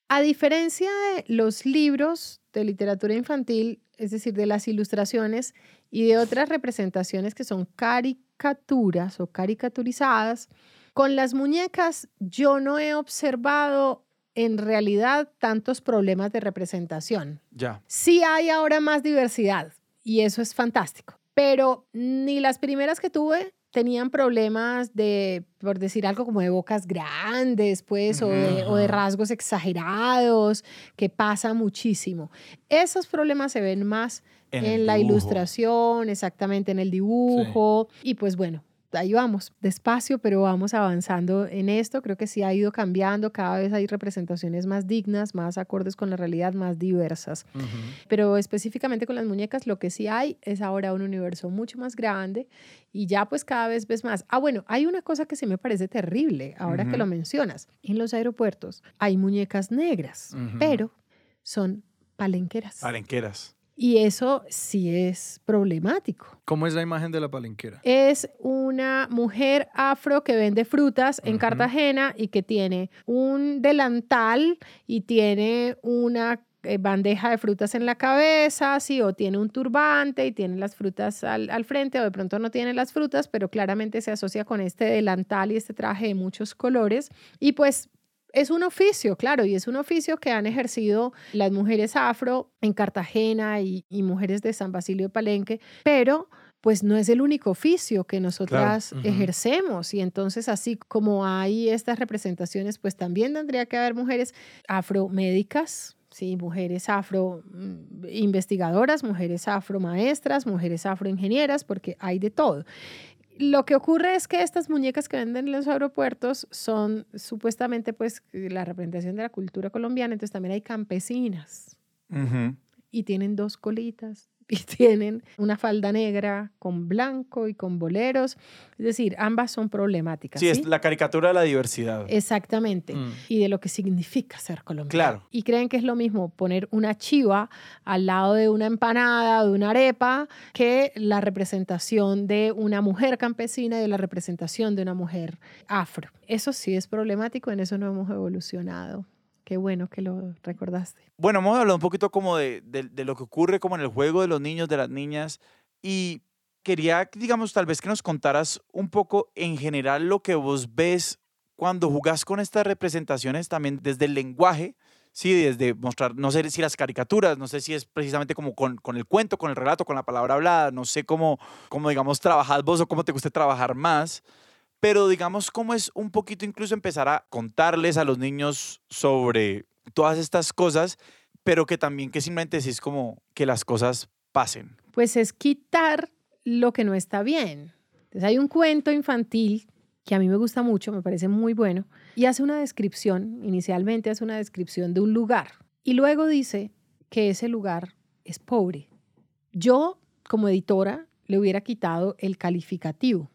[SPEAKER 3] A diferencia de los libros de literatura infantil, es decir, de las ilustraciones y de otras representaciones que son caricaturas o caricaturizadas. Con las muñecas yo no he observado en realidad tantos problemas de representación.
[SPEAKER 2] Ya.
[SPEAKER 3] Sí hay ahora más diversidad y eso es fantástico, pero ni las primeras que tuve tenían problemas de, por decir algo como de bocas grandes, pues, o, de, o, de, rasgos exagerados, que pasa muchísimo. Esos problemas se ven más en, la ilustración, exactamente en el dibujo. Y pues bueno, ahí vamos, despacio, pero vamos avanzando en esto. Creo que sí ha ido cambiando, cada vez hay representaciones más dignas, más acordes con la realidad, más diversas. Pero específicamente con las muñecas, lo que sí hay es ahora un universo mucho más grande y ya pues cada vez ves más. Ah, bueno, hay una cosa que sí me parece terrible, ahora que lo mencionas. En los aeropuertos hay muñecas negras, pero son palenqueras.
[SPEAKER 2] Palenqueras
[SPEAKER 3] Y eso sí es problemático.
[SPEAKER 1] ¿Cómo es la imagen de la palenquera?
[SPEAKER 3] Es una mujer afro que vende frutas en. Cartagena y que tiene un delantal y tiene una eh, bandeja de frutas en la cabeza, sí, o tiene un turbante y tiene las frutas al, al frente, o de pronto no tiene las frutas, pero claramente se asocia con este delantal y este traje de muchos colores. Y pues es un oficio, claro, y es un oficio que han ejercido las mujeres afro en Cartagena y, y mujeres de San Basilio de Palenque, pero pues no es el único oficio que nosotras ejercemos. Y entonces, así como hay estas representaciones, pues también tendría que haber mujeres afromédicas, sí, mujeres afro mm, investigadoras, mujeres afro maestras, mujeres afro ingenieras, porque hay de todo. Lo que ocurre es que estas muñecas que venden en los aeropuertos son supuestamente pues la representación de la cultura colombiana, entonces también hay campesinas. Y tienen dos colitas y tienen una falda negra con blanco y con boleros, es decir, ambas son problemáticas.
[SPEAKER 2] Sí,
[SPEAKER 3] ¿sí?
[SPEAKER 2] es la caricatura de la diversidad.
[SPEAKER 3] Exactamente.
[SPEAKER 1] Mm.
[SPEAKER 3] Y de lo que significa ser colombiano.
[SPEAKER 2] Claro.
[SPEAKER 3] Y creen que es lo mismo poner una chiva al lado de una empanada o de una arepa que la representación de una mujer campesina y de la representación de una mujer afro. Eso sí es problemático, en eso no hemos evolucionado. Qué bueno que lo recordaste.
[SPEAKER 2] Bueno, hemos hablado un poquito como de, de- de lo que ocurre como en el juego de los niños, de las niñas, y quería, digamos, tal vez que nos contaras un poco en general lo que vos ves cuando jugás con estas representaciones también desde el lenguaje, sí, desde mostrar, no sé si las caricaturas, no sé si es precisamente como con, con el cuento, con el relato, con la palabra hablada, no sé cómo, cómo digamos, trabajás vos o cómo te gusta trabajar más, pero digamos cómo es un poquito incluso empezar a contarles a los niños sobre todas estas cosas, pero que también que simplemente decís como que las cosas pasen.
[SPEAKER 3] Pues es quitar lo que no está bien. Entonces hay un cuento infantil que a mí me gusta mucho, me parece muy bueno, y hace una descripción, inicialmente hace una descripción de un lugar, y luego dice que ese lugar es pobre. Yo, como editora, le hubiera quitado el calificativo,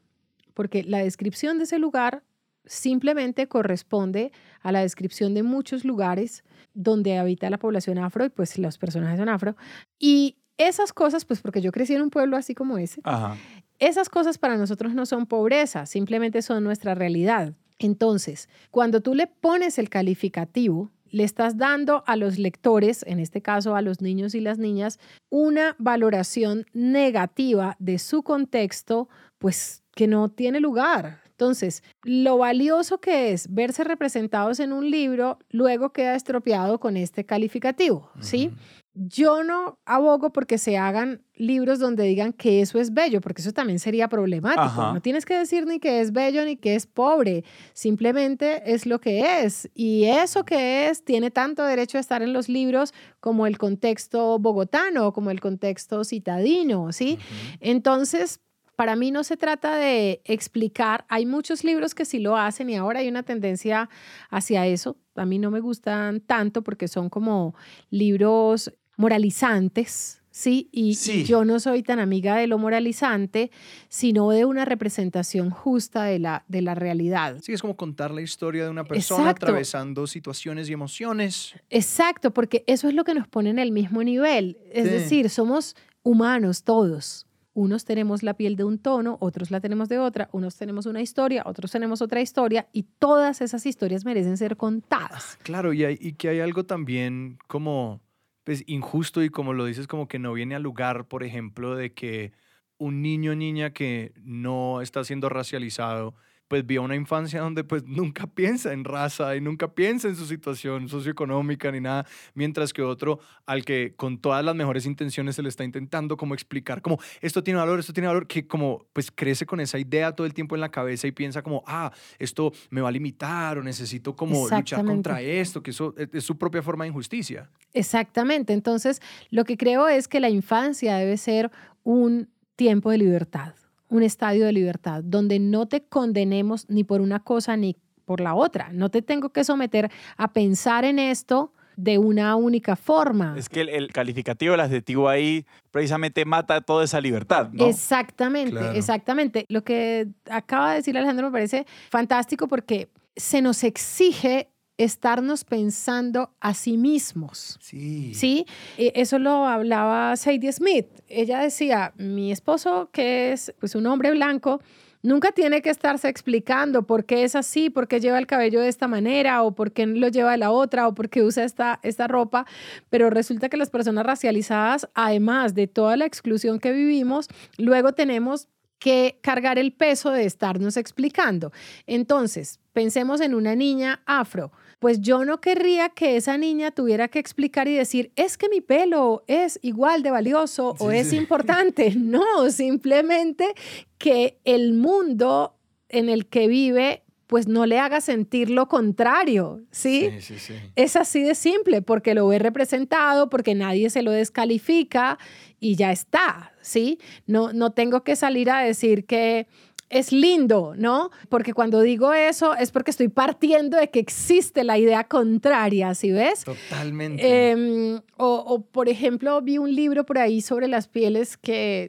[SPEAKER 3] porque la descripción de ese lugar simplemente corresponde a la descripción de muchos lugares donde habita la población afro y pues los personajes son afro. Y esas cosas, pues porque yo crecí en un pueblo así como ese,
[SPEAKER 2] Ajá.
[SPEAKER 3] esas cosas para nosotros no son pobreza, simplemente son nuestra realidad. Entonces, cuando tú le pones el calificativo, le estás dando a los lectores, en este caso a los niños y las niñas, una valoración negativa de su contexto, pues que no tiene lugar. Entonces, lo valioso que es verse representados en un libro, luego queda estropeado con este calificativo, ¿sí? Yo no abogo porque se hagan libros donde digan que eso es bello, porque eso también sería problemático.
[SPEAKER 2] Ajá.
[SPEAKER 3] No tienes que decir ni que es bello ni que es pobre, simplemente es lo que es. Y eso que es tiene tanto derecho a estar en los libros como el contexto bogotano, como el contexto citadino, ¿sí? Entonces, para mí no se trata de explicar, hay muchos libros que sí lo hacen y ahora hay una tendencia hacia eso. A mí no me gustan tanto porque son como libros moralizantes, ¿sí? Y, yo no soy tan amiga de lo moralizante, sino de una representación justa de la, de la realidad.
[SPEAKER 1] Sí, es como contar la historia de una persona
[SPEAKER 3] Exacto.
[SPEAKER 1] atravesando situaciones y emociones.
[SPEAKER 3] Exacto, porque eso es lo que nos pone en el mismo nivel. Es
[SPEAKER 1] Sí.
[SPEAKER 3] decir, somos humanos todos. Unos tenemos la piel de un tono, otros la tenemos de otra, unos tenemos una historia, otros tenemos otra historia y todas esas historias merecen ser contadas.
[SPEAKER 1] Claro, y, hay- que hay algo también como pues, injusto y como lo dices, como que no viene al lugar, por ejemplo, de que un niño o niña que no está siendo racializado, pues vio una infancia donde pues nunca piensa en raza y nunca piensa en su situación socioeconómica ni nada, mientras que otro al que con todas las mejores intenciones se le está intentando como explicar como esto tiene valor, esto tiene valor, que como pues crece con esa idea todo el tiempo en la cabeza y piensa como, ah, esto me va a limitar o necesito como luchar contra esto, que eso es, es su propia forma de injusticia.
[SPEAKER 3] Exactamente. Entonces, lo que creo es que la infancia debe ser un tiempo de libertad, un estadio de libertad, donde no te condenemos ni por una cosa ni por la otra. No te tengo que someter a pensar en esto de una única forma.
[SPEAKER 2] Es que el, el calificativo, el adjetivo ahí, precisamente mata toda esa libertad, ¿no?
[SPEAKER 3] Exactamente,
[SPEAKER 1] Claro.
[SPEAKER 3] exactamente. Lo que acaba de decir Alejandro me parece fantástico porque se nos exige estarnos pensando a sí mismos.
[SPEAKER 1] Sí.
[SPEAKER 3] Sí, E- eso lo hablaba Sadie Smith. Ella decía, mi esposo, que es pues, un hombre blanco, nunca tiene que estarse explicando por qué es así, por qué lleva el cabello de esta manera, o por qué lo lleva de la otra, o por qué usa esta, esta ropa. Pero resulta que las personas racializadas, además de toda la exclusión que vivimos, luego tenemos que cargar el peso de estarnos explicando. Entonces, pensemos en una niña afro. Pues yo no querría que esa niña tuviera que explicar y decir, es que mi pelo es igual de valioso o es
[SPEAKER 1] sí.
[SPEAKER 3] importante. No, simplemente que el mundo en el que vive, pues no le haga sentir lo contrario, ¿sí?
[SPEAKER 1] Sí, sí, sí.
[SPEAKER 3] Es así de simple, porque lo ve representado, porque nadie se lo descalifica y ya está, ¿sí? No, no tengo que salir a decir que es lindo, ¿no? Porque cuando digo eso es porque estoy partiendo de que existe la idea contraria, ¿sí ves?
[SPEAKER 1] Totalmente.
[SPEAKER 3] Em, o, o, por ejemplo, vi un libro por ahí sobre las pieles que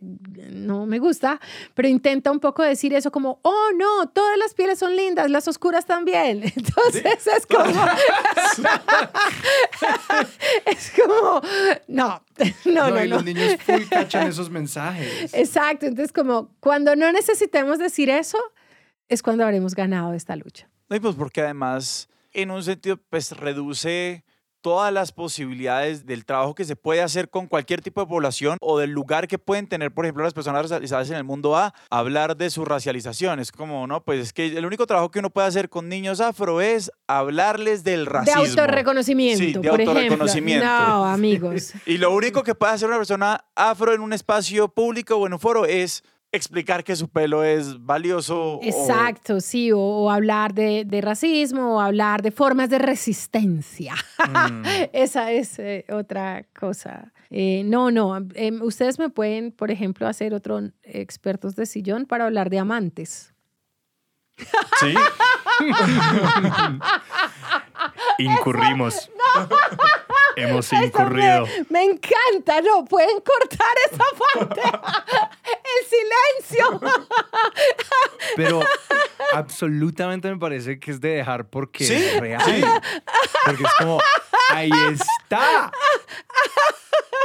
[SPEAKER 3] no me gusta, pero intenta un poco decir eso como, oh, no, todas las pieles son lindas, las oscuras también. Entonces es como... es como, no, no, no,
[SPEAKER 1] y
[SPEAKER 3] no.
[SPEAKER 1] los niños full cachan esos mensajes.
[SPEAKER 3] Exacto, entonces como cuando no necesitemos decir eso, es cuando habremos ganado esta lucha.
[SPEAKER 2] No, y pues porque además, en un sentido, pues reduce todas las posibilidades del trabajo que se puede hacer con cualquier tipo de población o del lugar que pueden tener, por ejemplo, las personas racializadas en el mundo a hablar de su racialización. Es como, no, pues es que el único trabajo que uno puede hacer con niños afro es hablarles del racismo.
[SPEAKER 3] De autorreconocimiento,
[SPEAKER 2] Sí, de
[SPEAKER 3] por ejemplo.
[SPEAKER 2] autorreconocimiento.
[SPEAKER 3] No, amigos.
[SPEAKER 2] Y lo único que puede hacer una persona afro en un espacio público o en un foro es explicar que su pelo es valioso. o-
[SPEAKER 3] Exacto, sí, o, o hablar de, de racismo, o hablar de formas de resistencia.
[SPEAKER 1] Mm.
[SPEAKER 3] Esa es eh, otra cosa. Eh, no, no, em, ustedes me pueden, por ejemplo, hacer otro expertos de sillón para hablar de amantes.
[SPEAKER 2] Sí.
[SPEAKER 4] Incurrimos. Hemos
[SPEAKER 3] Eso me-
[SPEAKER 4] incurrido.
[SPEAKER 3] Me, encanta, no, pueden cortar esa parte. El silencio.
[SPEAKER 1] Pero absolutamente me parece que es de dejar porque
[SPEAKER 2] Sí,
[SPEAKER 1] es real.
[SPEAKER 2] sí.
[SPEAKER 1] Porque es como, ahí está.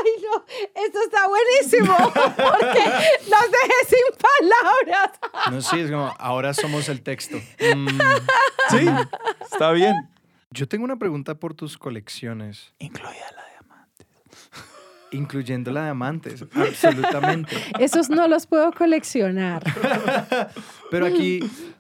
[SPEAKER 3] Ay, no, esto está buenísimo porque nos dejé sin palabras.
[SPEAKER 1] No sé, es como, ahora somos el texto. Mm.
[SPEAKER 2] Sí, está bien.
[SPEAKER 1] Yo tengo una pregunta por tus colecciones,
[SPEAKER 2] Incluida la de amante.
[SPEAKER 1] incluyendo la de amantes. Absolutamente.
[SPEAKER 3] Esos no los puedo coleccionar.
[SPEAKER 1] Pero aquí,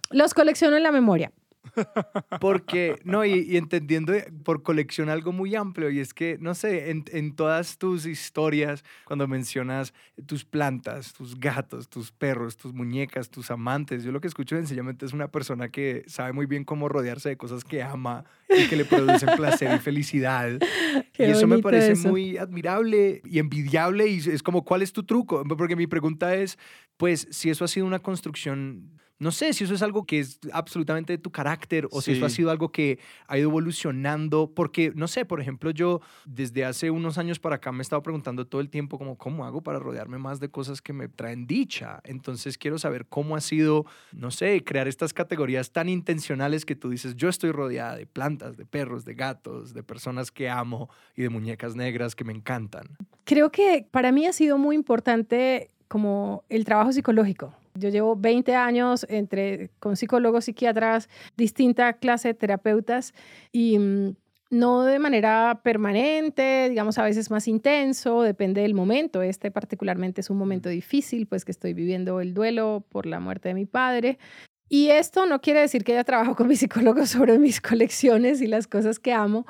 [SPEAKER 3] Los colecciono en la memoria.
[SPEAKER 1] porque, no, y, y entendiendo por colección algo muy amplio, y es que, no sé, en, en todas tus historias, cuando mencionas tus plantas, tus gatos, tus perros, tus muñecas, tus amantes, yo lo que escucho sencillamente es una persona que sabe muy bien cómo rodearse de cosas que ama y que le producen placer y felicidad.
[SPEAKER 3] Qué
[SPEAKER 1] y eso me parece
[SPEAKER 3] eso.
[SPEAKER 1] muy admirable y envidiable y es como, ¿cuál es tu truco? Porque mi pregunta es, pues, si eso ha sido una construcción, no sé, si eso es algo que es absolutamente de tu carácter o si eso ha sido algo que ha ido evolucionando, porque, no sé, por ejemplo, yo desde hace unos años para acá me he estado preguntando todo el tiempo como, ¿cómo hago para rodearme más de cosas que me traen dicha? Entonces quiero saber cómo ha sido, no sé, crear estas categorías tan intencionales que tú dices, yo estoy rodeada de plantas, de perros, de gatos, de personas que amo y de muñecas negras que me encantan.
[SPEAKER 3] Creo que para mí ha sido muy importante como el trabajo psicológico. Yo llevo 20 años entre, con psicólogos, psiquiatras, distinta clase de terapeutas y mm, no de manera permanente, digamos a veces más intenso, depende del momento. Este particularmente es un momento difícil, pues que estoy viviendo el duelo por la muerte de mi padre. Y esto no quiere decir que haya trabajado con mi psicólogo sobre mis colecciones y las cosas que amo,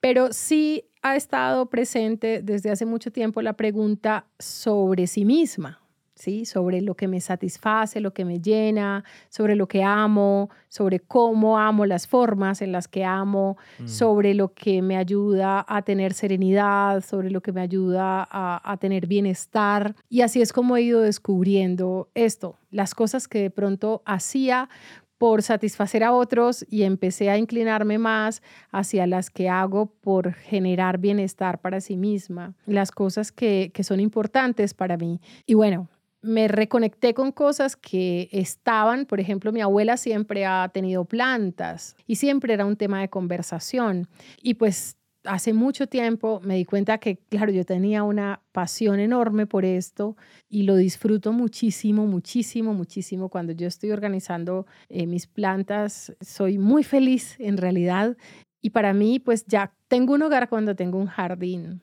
[SPEAKER 3] pero sí ha estado presente desde hace mucho tiempo la pregunta sobre sí misma, ¿sí? Sobre lo que me satisface, lo que me llena, sobre lo que amo, sobre cómo amo las formas en las que amo,
[SPEAKER 1] Mm.
[SPEAKER 3] sobre lo que me ayuda a tener serenidad, sobre lo que me ayuda a, a tener bienestar. Y así es como he ido descubriendo esto, las cosas que de pronto hacía por satisfacer a otros y empecé a inclinarme más hacia las que hago por generar bienestar para sí misma, las cosas que, que son importantes para mí. Y bueno, me reconecté con cosas que estaban, por ejemplo, mi abuela siempre ha tenido plantas y siempre era un tema de conversación. Y pues hace mucho tiempo me di cuenta que, claro, yo tenía una pasión enorme por esto y lo disfruto muchísimo, muchísimo, muchísimo. Cuando yo estoy organizando eh, mis plantas, soy muy feliz en realidad. Y para mí, pues ya tengo un hogar cuando tengo un jardín.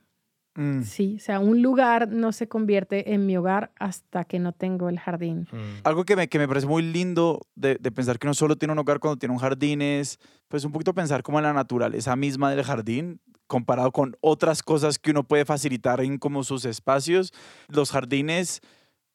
[SPEAKER 2] Mm.
[SPEAKER 3] Sí, o sea, un lugar no se convierte en mi hogar hasta que no tengo el jardín.
[SPEAKER 1] Mm.
[SPEAKER 2] Algo que me, que me parece muy lindo de, de pensar que uno solo tiene un hogar cuando tiene un jardín es, pues un poquito pensar como en la naturaleza misma del jardín comparado con otras cosas que uno puede facilitar en como sus espacios. Los jardines,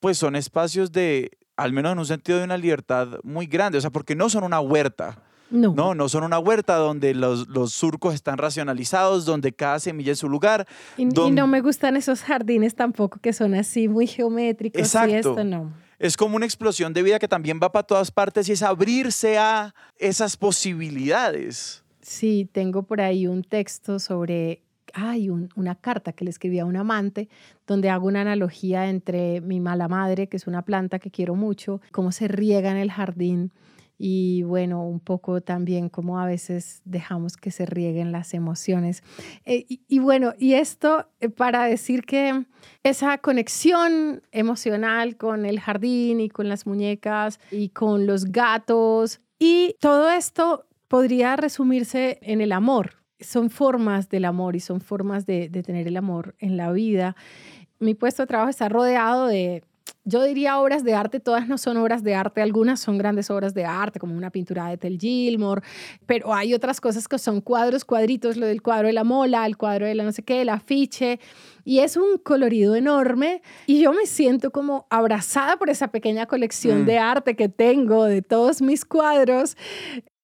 [SPEAKER 2] pues son espacios de, al menos en un sentido de una libertad muy grande, o sea, porque no son una huerta.
[SPEAKER 3] No.
[SPEAKER 2] No, no son una huerta donde los, los surcos están racionalizados, donde cada semilla es su lugar.
[SPEAKER 3] Y, no me gustan esos jardines tampoco que son así muy geométricos y
[SPEAKER 2] Exacto.
[SPEAKER 3] esto no.
[SPEAKER 2] Es como una explosión de vida que también va para todas partes y es abrirse a esas posibilidades.
[SPEAKER 3] Sí, tengo por ahí un texto sobre, hay una carta que le escribí a un amante donde hago una analogía entre mi mala madre, que es una planta que quiero mucho, cómo se riega en el jardín y bueno, un poco también cómo a veces dejamos que se rieguen las emociones. Eh, y, bueno, y esto eh, para decir que esa conexión emocional con el jardín y con las muñecas y con los gatos y todo esto podría resumirse en el amor. Son formas del amor y son formas de tener el amor en la vida. Mi puesto de trabajo está rodeado de yo diría obras de arte, todas no son obras de arte, algunas son grandes obras de arte, como una pintura de Tel Gilmore, pero hay otras cosas que son cuadros, cuadritos, lo del cuadro de la mola, el cuadro de la no sé qué, el afiche, y es un colorido enorme, y yo me siento como abrazada por esa pequeña colección
[SPEAKER 2] Mm.
[SPEAKER 3] de arte que tengo de todos mis cuadros,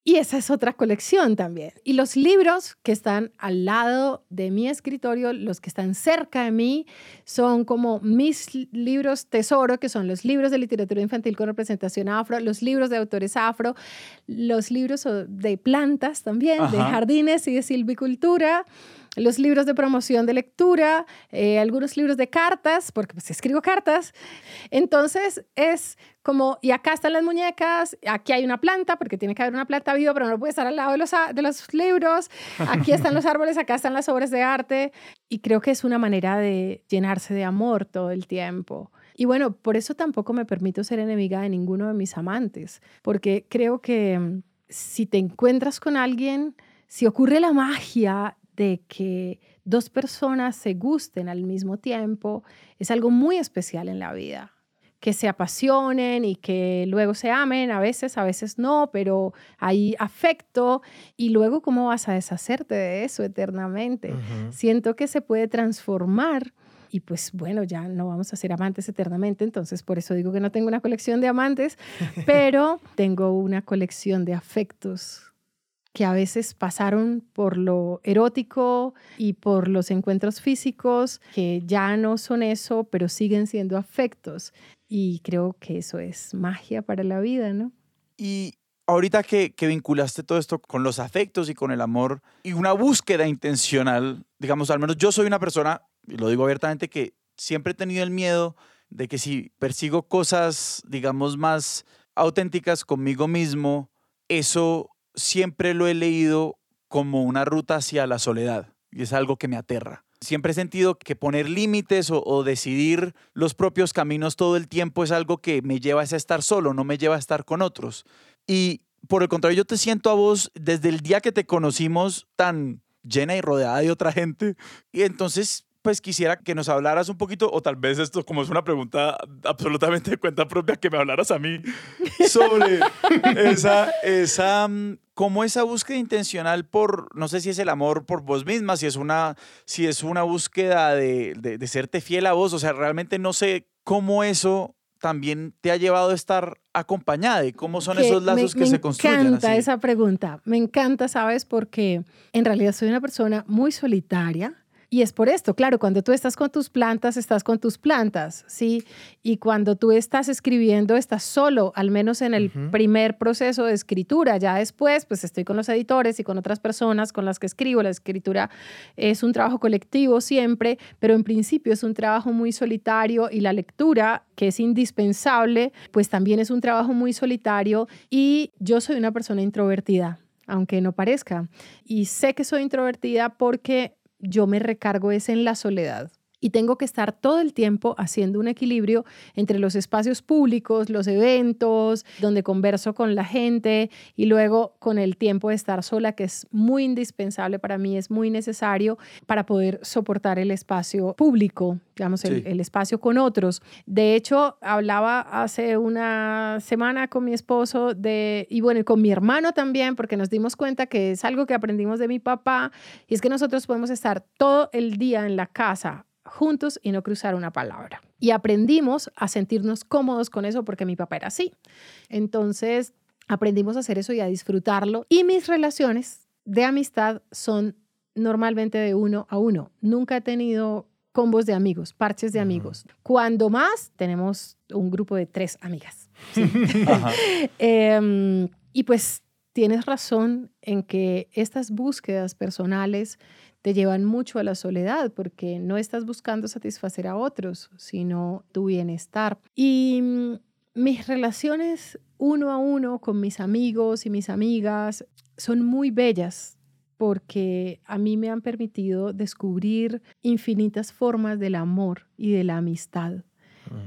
[SPEAKER 3] y esa es otra colección también. Y los libros que están al lado de mi escritorio, los que están cerca de mí, son como mis li- libros tesoro, que son los libros de literatura infantil con representación afro, los libros de autores afro, los libros de plantas también, de jardines y de silvicultura, los libros de promoción de lectura, eh, algunos libros de cartas, porque pues escribo cartas. Entonces es como, y acá están las muñecas, aquí hay una planta, porque tiene que haber una planta viva, pero no puede estar al lado de los, de los libros, aquí están los árboles, acá están las obras de arte, y creo que es una manera de llenarse de amor todo el tiempo. Y bueno, por eso tampoco me permito ser enemiga de ninguno de mis amantes, porque creo que mm, si te encuentras con alguien, si ocurre la magia de que dos personas se gusten al mismo tiempo, es algo muy especial en la vida. Que se apasionen y que luego se amen, a veces, a veces no, pero hay afecto y luego cómo vas a deshacerte de eso eternamente. Siento que se puede transformar y pues bueno, ya no vamos a ser amantes eternamente, entonces por eso digo que no tengo una colección de amantes, pero tengo una colección de afectos que a veces pasaron por lo erótico y por los encuentros físicos, que ya no son eso, pero siguen siendo afectos. Y creo que eso es magia para la vida, ¿no?
[SPEAKER 2] Y ahorita que, que vinculaste todo esto con los afectos y con el amor y una búsqueda intencional, digamos, al menos yo soy una persona, y lo digo abiertamente, que siempre he tenido el miedo de que si persigo cosas, digamos, más auténticas conmigo mismo, eso siempre lo he leído como una ruta hacia la soledad y es algo que me aterra. Siempre he sentido que poner límites o, decidir los propios caminos todo el tiempo es algo que me lleva a estar solo, no me lleva a estar con otros. Y por el contrario, yo te siento a vos desde el día que te conocimos tan llena y rodeada de otra gente. Y entonces, pues quisiera que nos hablaras un poquito, o tal vez esto como es una pregunta absolutamente de cuenta propia, que me hablaras a mí sobre esa, esa, mm, como esa búsqueda intencional por, no sé si es el amor por vos misma, si es una, si es una búsqueda de, de, de serte fiel a vos, o sea, realmente no sé cómo eso también te ha llevado a estar acompañada y cómo son
[SPEAKER 3] Que
[SPEAKER 2] esos lazos
[SPEAKER 3] me,
[SPEAKER 2] que
[SPEAKER 3] me
[SPEAKER 2] se construyen.
[SPEAKER 3] encanta
[SPEAKER 2] así.
[SPEAKER 3] esa pregunta. Me encanta, ¿sabes? Porque en realidad soy una persona muy solitaria Y es por esto, claro, cuando tú estás con tus plantas, estás con tus plantas, ¿sí? Y cuando tú estás escribiendo, estás solo, al menos en el primer proceso de escritura. Ya después, pues estoy con los editores y con otras personas con las que escribo. La escritura es un trabajo colectivo siempre, pero en principio es un trabajo muy solitario y la lectura, que es indispensable, pues también es un trabajo muy solitario y yo soy una persona introvertida, aunque no parezca. Y sé que soy introvertida porque yo me recargo es en la soledad. Y tengo que estar todo el tiempo haciendo un equilibrio entre los espacios públicos, los eventos, donde converso con la gente y luego con el tiempo de estar sola, que es muy indispensable para mí, es muy necesario para poder soportar el espacio público, digamos, el,
[SPEAKER 2] Sí.
[SPEAKER 3] el espacio con otros. De hecho, hablaba hace una semana con mi esposo de, y bueno, con mi hermano también, porque nos dimos cuenta que es algo que aprendimos de mi papá, y es que nosotros podemos estar todo el día en la casa juntos y no cruzar una palabra. Y aprendimos a sentirnos cómodos con eso porque mi papá era así. Entonces, aprendimos a hacer eso y a disfrutarlo. Y mis relaciones de amistad son normalmente de uno a uno. Nunca he tenido combos de amigos, parches de amigos. Cuando más, tenemos un grupo de tres amigas. Em, y pues tienes razón en que estas búsquedas personales te llevan mucho a la soledad porque no estás buscando satisfacer a otros, sino tu bienestar. Y mm, mis relaciones uno a uno con mis amigos y mis amigas son muy bellas porque a mí me han permitido descubrir infinitas formas del amor y de la amistad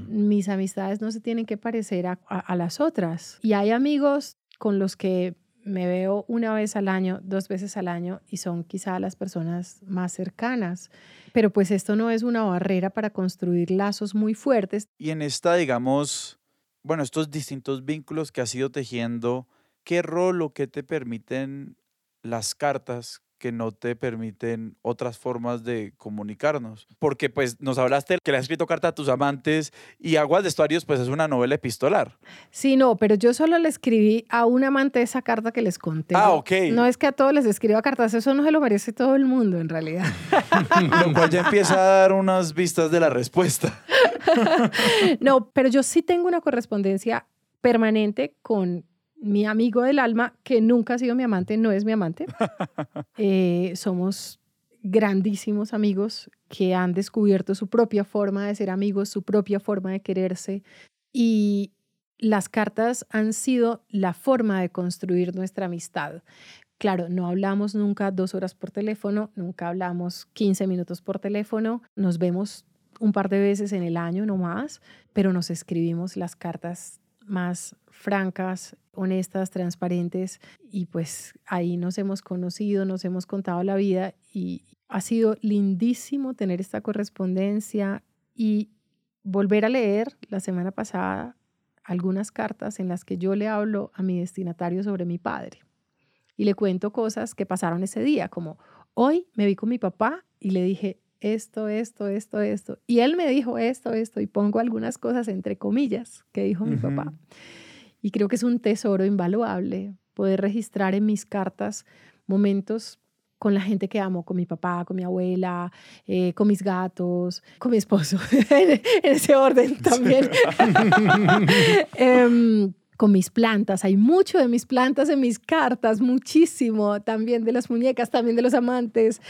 [SPEAKER 3] mis amistades no se tienen que parecer a, a- a las otras. Y hay amigos con los que me veo una vez al año, dos veces al año, y son quizá las personas más cercanas. Pero pues esto no es una barrera para construir lazos muy fuertes.
[SPEAKER 2] Y en esta, digamos, bueno, estos distintos vínculos que has ido tejiendo, ¿qué rol o qué te permiten las cartas que no te permiten otras formas de comunicarnos? Porque pues nos hablaste que le has escrito carta a tus amantes y Aguas de Estuarios pues es una novela epistolar.
[SPEAKER 3] Sí, no, pero yo solo le escribí a un amante esa carta que les conté.
[SPEAKER 2] Ah, ok.
[SPEAKER 3] No es que a todos les escriba cartas, eso no se lo merece todo el mundo en realidad.
[SPEAKER 2] Lo cual ya empieza a dar unas vistas de la respuesta.
[SPEAKER 3] No, pero yo sí tengo una correspondencia permanente con mi amigo del alma, que nunca ha sido mi amante, no es mi amante. Eh, somos grandísimos amigos que han descubierto su propia forma de ser amigos, su propia forma de quererse. Y las cartas han sido la forma de construir nuestra amistad. Claro, no hablamos nunca dos horas por teléfono, nunca hablamos 15 minutos por teléfono, nos vemos un par de veces en el año, no más, pero nos escribimos las cartas más francas, honestas, transparentes y pues ahí nos hemos conocido, nos hemos contado la vida y ha sido lindísimo tener esta correspondencia y volver a leer la semana pasada algunas cartas en las que yo le hablo a mi destinatario sobre mi padre y le cuento cosas que pasaron ese día, como hoy me vi con mi papá y le dije esto, esto, esto, esto. Y él me dijo esto, esto, y pongo algunas cosas entre comillas que dijo mi papá. Y creo que es un tesoro invaluable poder registrar en mis cartas momentos con la gente que amo, con mi papá, con mi abuela, eh, con mis gatos, con mi esposo, en ese orden también. Em, con mis plantas, hay mucho de mis plantas en mis cartas, muchísimo, también de las muñecas, también de los amantes.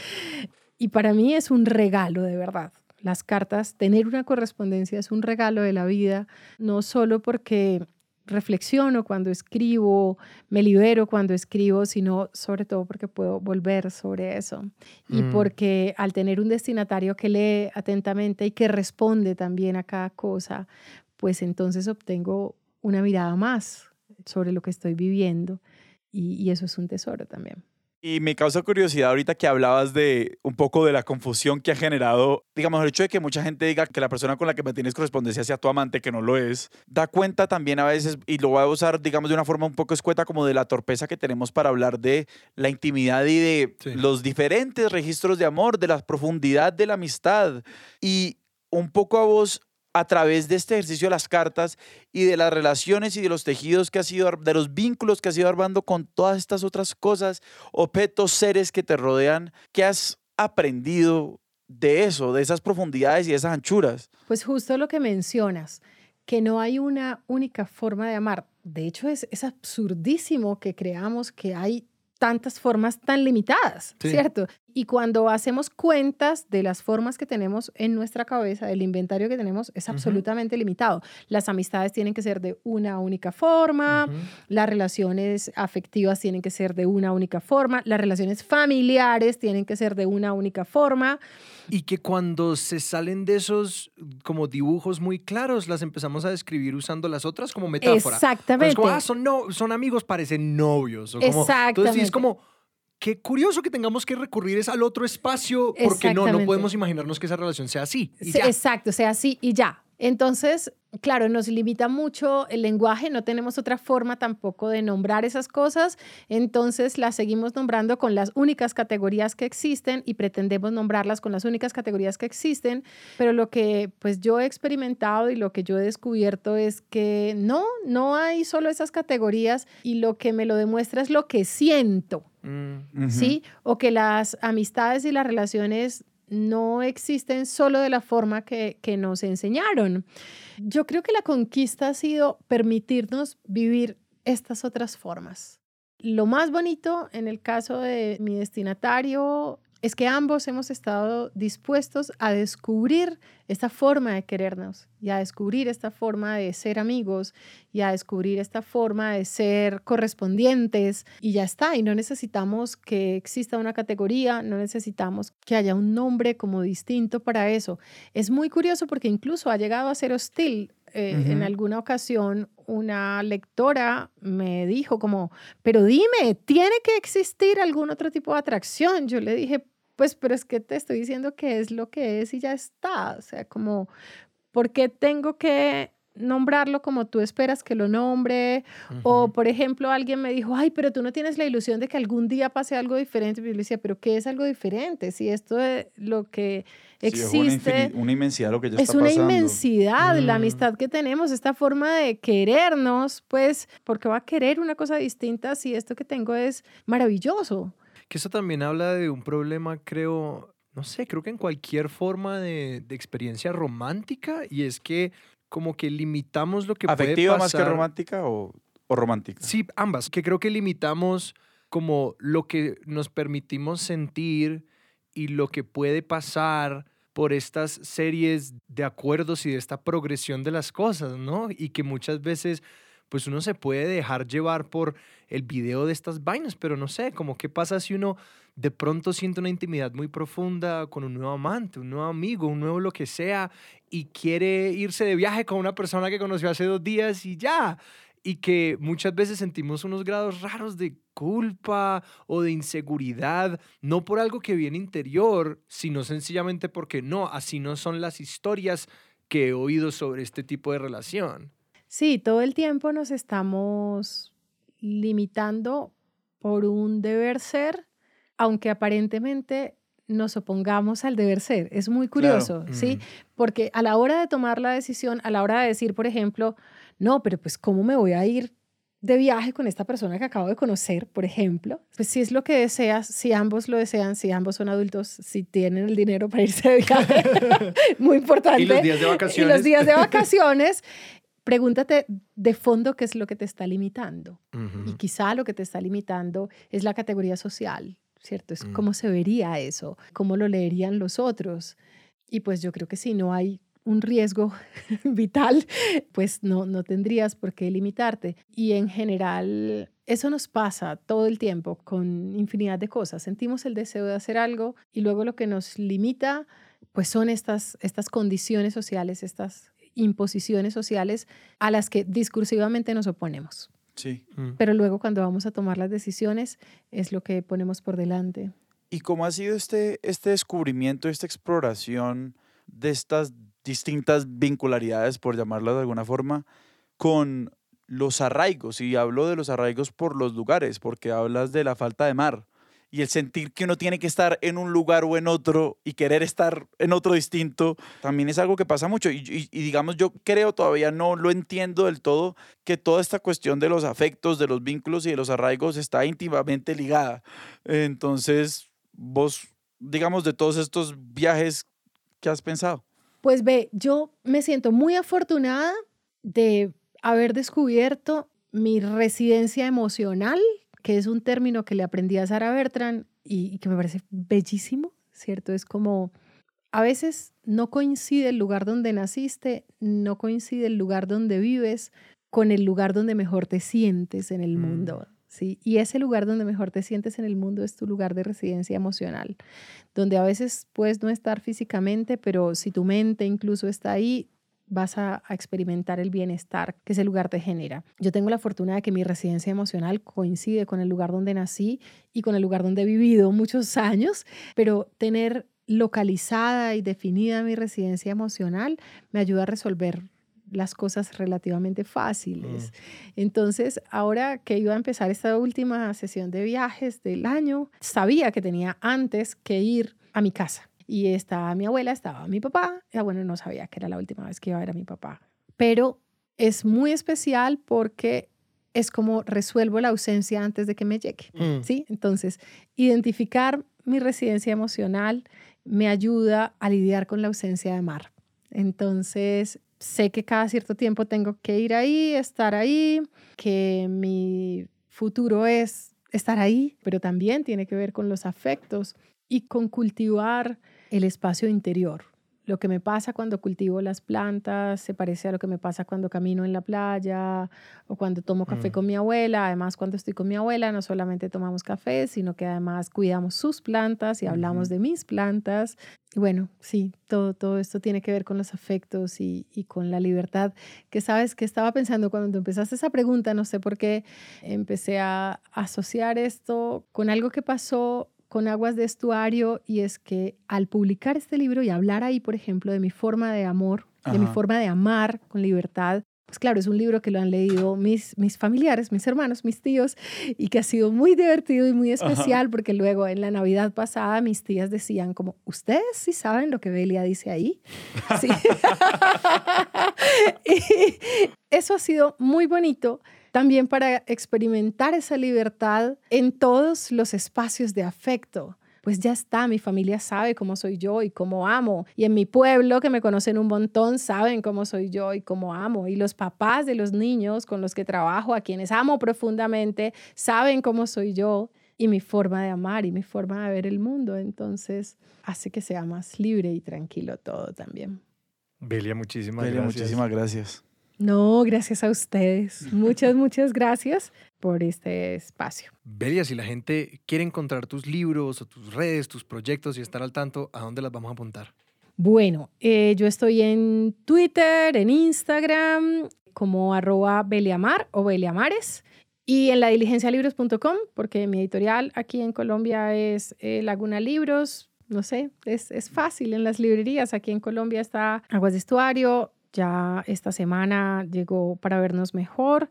[SPEAKER 3] Y para mí es un regalo, de verdad. Las cartas, tener una correspondencia es un regalo de la vida, no solo porque reflexiono cuando escribo, me libero cuando escribo, sino sobre todo porque puedo volver sobre eso. Y
[SPEAKER 1] Mm.
[SPEAKER 3] porque al tener un destinatario que lee atentamente y que responde también a cada cosa, pues entonces obtengo una mirada más sobre lo que estoy viviendo. Y, y eso es un tesoro también.
[SPEAKER 2] Y me causa curiosidad ahorita que hablabas de un poco de la confusión que ha generado, digamos, el hecho de que mucha gente diga que la persona con la que mantienes correspondencia sea tu amante, que no lo es, da cuenta también a veces, y lo voy a usar, digamos, de una forma un poco escueta, como de la torpeza que tenemos para hablar de la intimidad y de
[SPEAKER 1] Sí.
[SPEAKER 2] los diferentes registros de amor, de la profundidad de la amistad. Y un poco a vos, a través de este ejercicio de las cartas y de las relaciones y de los tejidos que has ido, ar- de los vínculos que has ido armando con todas estas otras cosas, objetos, seres que te rodean, que has aprendido de eso, de esas profundidades y esas anchuras?
[SPEAKER 3] Pues justo lo que mencionas, que no hay una única forma de amar. De hecho, es, es absurdísimo que creamos que hay tantas formas tan limitadas,
[SPEAKER 1] Sí.
[SPEAKER 3] ¿cierto? Y cuando hacemos cuentas de las formas que tenemos en nuestra cabeza, del inventario que tenemos, es absolutamente limitado. Las amistades tienen que ser de una única forma, las relaciones afectivas tienen que ser de una única forma, las relaciones familiares tienen que ser de una única forma.
[SPEAKER 1] Y que cuando se salen de esos como dibujos muy claros, las empezamos a describir usando las otras como metáfora.
[SPEAKER 3] Exactamente.
[SPEAKER 1] Como, ah, son, no, son amigos, parecen novios. O como, Entonces, sí,
[SPEAKER 3] Exactamente.
[SPEAKER 1] es como, qué curioso que tengamos que recurrir es al otro espacio, porque no, no podemos imaginarnos que esa relación sea así. y
[SPEAKER 3] Sí,
[SPEAKER 1] ya.
[SPEAKER 3] exacto, sea así y ya. Entonces, claro, nos limita mucho el lenguaje, no tenemos otra forma tampoco de nombrar esas cosas, entonces las seguimos nombrando con las únicas categorías que existen y pretendemos nombrarlas con las únicas categorías que existen, pero lo que pues yo he experimentado y lo que yo he descubierto es que no, no hay solo esas categorías y lo que me lo demuestra es lo que siento. ¿Sí? O que las amistades y las relaciones no existen solo de la forma que, que nos enseñaron. Yo creo que la conquista ha sido permitirnos vivir estas otras formas. Lo más bonito en el caso de mi destinatario es que ambos hemos estado dispuestos a descubrir esta forma de querernos y a descubrir esta forma de ser amigos y a descubrir esta forma de ser correspondientes y ya está. Y no necesitamos que exista una categoría, no necesitamos que haya un nombre como distinto para eso. Es muy curioso porque incluso ha llegado a ser hostil. Eh, En alguna ocasión una lectora me dijo como, pero dime, ¿tiene que existir algún otro tipo de atracción? Yo le dije, pues, pero es que te estoy diciendo que es lo que es y ya está. O sea, como, ¿por qué tengo que nombrarlo como tú esperas que lo nombre? O,
[SPEAKER 1] ujú.
[SPEAKER 3] por ejemplo, alguien me dijo, ay, pero tú no tienes la ilusión de que algún día pase algo diferente. Y yo le decía, pero ¿qué es algo diferente? Si esto es lo que
[SPEAKER 2] Sí, es una,
[SPEAKER 3] existe
[SPEAKER 2] una inmensidad lo que ya
[SPEAKER 3] es
[SPEAKER 2] está
[SPEAKER 3] una
[SPEAKER 2] pasando.
[SPEAKER 3] inmensidad la
[SPEAKER 1] Mm.
[SPEAKER 3] amistad que tenemos, esta forma de querernos, pues, porque va a querer una cosa distinta si esto que tengo es maravilloso.
[SPEAKER 1] Que eso también habla de un problema, creo, no sé, creo que en cualquier forma de, de experiencia romántica, y es que como que limitamos lo que
[SPEAKER 2] ¿Afectiva
[SPEAKER 1] puede
[SPEAKER 2] más que
[SPEAKER 1] pasar.
[SPEAKER 2] romántica o, o romántica?
[SPEAKER 1] Sí, ambas, que creo que limitamos como lo que nos permitimos sentir y lo que puede pasar por estas series de acuerdos y de esta progresión de las cosas, ¿no? Y que muchas veces pues uno se puede dejar llevar por el video de estas vainas, pero no sé, como qué pasa si uno de pronto siente una intimidad muy profunda con un nuevo amante, un nuevo amigo, un nuevo lo que sea, y quiere irse de viaje con una persona que conoció hace dos días y ya, y que muchas veces sentimos unos grados raros de culpa o de inseguridad, no por algo que viene interior, sino sencillamente porque no, así no son las historias que he oído sobre este tipo de relación.
[SPEAKER 3] Sí, todo el tiempo nos estamos limitando por un deber ser, aunque aparentemente nos opongamos al deber ser. Es muy
[SPEAKER 2] Claro.
[SPEAKER 3] curioso, ¿sí?
[SPEAKER 1] Mm.
[SPEAKER 3] Porque a la hora de tomar la decisión, a la hora de decir, por ejemplo, no, pero pues ¿cómo me voy a ir de viaje con esta persona que acabo de conocer, por ejemplo? Pues si es lo que deseas, si ambos lo desean, si ambos son adultos, si tienen el dinero para irse de viaje, muy importante.
[SPEAKER 1] Y los días de
[SPEAKER 3] Y
[SPEAKER 1] vacaciones.
[SPEAKER 3] los días de vacaciones, pregúntate de fondo qué es lo que te está limitando. Y quizá lo que te está limitando es la categoría social, ¿cierto? Es
[SPEAKER 1] Mm.
[SPEAKER 3] cómo se vería eso, cómo lo leerían los otros. Y pues yo creo que si no hay un riesgo vital, pues no, no tendrías por qué limitarte. Y en general, eso nos pasa todo el tiempo con infinidad de cosas. Sentimos el deseo de hacer algo y luego lo que nos limita, pues son estas, estas condiciones sociales, estas imposiciones sociales a las que discursivamente nos oponemos.
[SPEAKER 2] Sí.
[SPEAKER 1] Mm.
[SPEAKER 3] Pero luego cuando vamos a tomar las decisiones es lo que ponemos por delante.
[SPEAKER 2] ¿Y cómo ha sido este, este descubrimiento, esta exploración de estas distintas vincularidades, por llamarlo de alguna forma, con los arraigos? Y hablo de los arraigos por los lugares, porque hablas de la falta de mar y el sentir que uno tiene que estar en un lugar o en otro y querer estar en otro distinto, también es algo que pasa mucho. Y, digamos, yo creo, todavía no lo entiendo del todo, que toda esta cuestión de los afectos, de los vínculos y de los arraigos está íntimamente ligada. Entonces, vos digamos, de todos estos viajes que has pensado?
[SPEAKER 3] Pues ve, yo me siento muy afortunada de haber descubierto mi residencia emocional, que es un término que le aprendí a Sara Bertrand y, y que me parece bellísimo, ¿cierto? Es como a veces no coincide el lugar donde naciste, no coincide el lugar donde vives con el lugar donde mejor te sientes en el
[SPEAKER 1] Mm.
[SPEAKER 3] mundo. ¿sí? Y ese lugar donde mejor te sientes en el mundo es tu lugar de residencia emocional, donde a veces puedes no estar físicamente, pero si tu mente incluso está ahí, vas a, a experimentar el bienestar que ese lugar te genera. Yo tengo la fortuna de que mi residencia emocional coincide con el lugar donde nací y con el lugar donde he vivido muchos años, pero tener localizada y definida mi residencia emocional me ayuda a resolver las cosas relativamente fáciles. Entonces, ahora que iba a empezar esta última sesión de viajes del año, sabía que tenía antes que ir a mi casa. Y estaba mi abuela, estaba mi papá. Ya bueno, no sabía que era la última vez que iba a ver a mi papá. Pero es muy especial porque es como resuelvo la ausencia antes de que me llegue.
[SPEAKER 1] Mm.
[SPEAKER 3] ¿sí? Entonces, identificar mi residencia emocional me ayuda a lidiar con la ausencia de mar. Entonces, sé que cada cierto tiempo tengo que ir ahí, estar ahí, que mi futuro es estar ahí, pero también tiene que ver con los afectos y con cultivar el espacio interior. Lo que me pasa cuando cultivo las plantas se parece a lo que me pasa cuando camino en la playa o cuando tomo café
[SPEAKER 1] Mm.
[SPEAKER 3] con mi abuela. Además, cuando estoy con mi abuela, no solamente tomamos café, sino que además cuidamos sus plantas y hablamos de mis plantas. Y bueno, sí, todo, todo esto tiene que ver con los afectos y, y con la libertad. Que sabes que estaba pensando cuando empezaste esa pregunta, no sé por qué, empecé a asociar esto con algo que pasó con Aguas de Estuario y es que al publicar este libro y hablar ahí, por ejemplo, de mi forma de amor, de mi forma de amar con libertad, pues claro, es un libro que lo han leído mis, mis familiares, mis hermanos, mis tíos, y que ha sido muy divertido y muy especial porque luego en la Navidad pasada mis tías decían como, ¿ustedes sí saben lo que Belia dice ahí? Sí. y eso ha sido muy bonito también para experimentar esa libertad en todos los espacios de afecto. Pues ya está, mi familia sabe cómo soy yo y cómo amo. Y en mi pueblo, que me conocen un montón, saben cómo soy yo y cómo amo. Y los papás de los niños con los que trabajo, a quienes amo profundamente, saben cómo soy yo y mi forma de amar y mi forma de ver el mundo. Entonces, hace que sea más libre y tranquilo todo también.
[SPEAKER 1] Belia, muchísimas
[SPEAKER 2] Belia,
[SPEAKER 1] gracias.
[SPEAKER 2] muchísimas gracias.
[SPEAKER 3] No, gracias a ustedes. Muchas, muchas gracias por este espacio.
[SPEAKER 1] Belia, si la gente quiere encontrar tus libros o tus redes, tus proyectos y estar al tanto, ¿a dónde las vamos a apuntar?
[SPEAKER 3] Bueno, eh, yo estoy en Twitter, en Instagram, como arroba Beliamar o Beliamares. Y en la diligencialibros.com, porque mi editorial aquí en Colombia es eh, Laguna Libros. No sé, es, es fácil en las librerías. Aquí en Colombia está Aguas de Estuario. Ya esta semana llegó para vernos mejor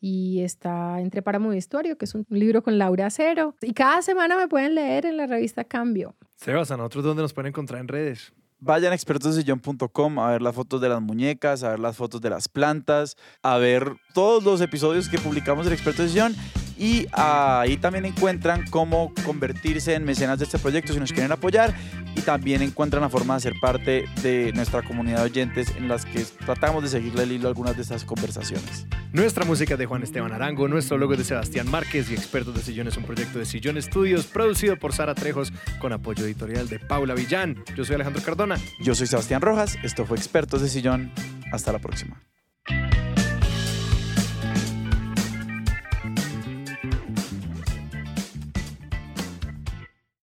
[SPEAKER 3] y está entre Páramo y Estuario, que es un libro con Laura Cero. Y cada semana me pueden leer en la revista Cambio.
[SPEAKER 1] Sebas, ¿a nosotros dónde nos pueden encontrar en redes?
[SPEAKER 2] Vayan a expertosdesillón.com a ver las fotos de las muñecas, a ver las fotos de las plantas, a ver todos los episodios que publicamos del Experto de Sillón y ahí también encuentran cómo convertirse en mecenas de este proyecto si nos quieren apoyar y también encuentran la forma de ser parte de nuestra comunidad de oyentes en las que tratamos de seguirle el hilo a algunas de estas conversaciones.
[SPEAKER 1] Nuestra música es de Juan Esteban Arango, nuestro logo es de Sebastián Márquez y Expertos de Sillón es un proyecto de Sillón Estudios producido por Sara Trejos con apoyo editorial de Paula Villán. Yo soy Alejandro Cardona.
[SPEAKER 2] Yo soy Sebastián Rojas, esto fue Expertos de Sillón, hasta la próxima.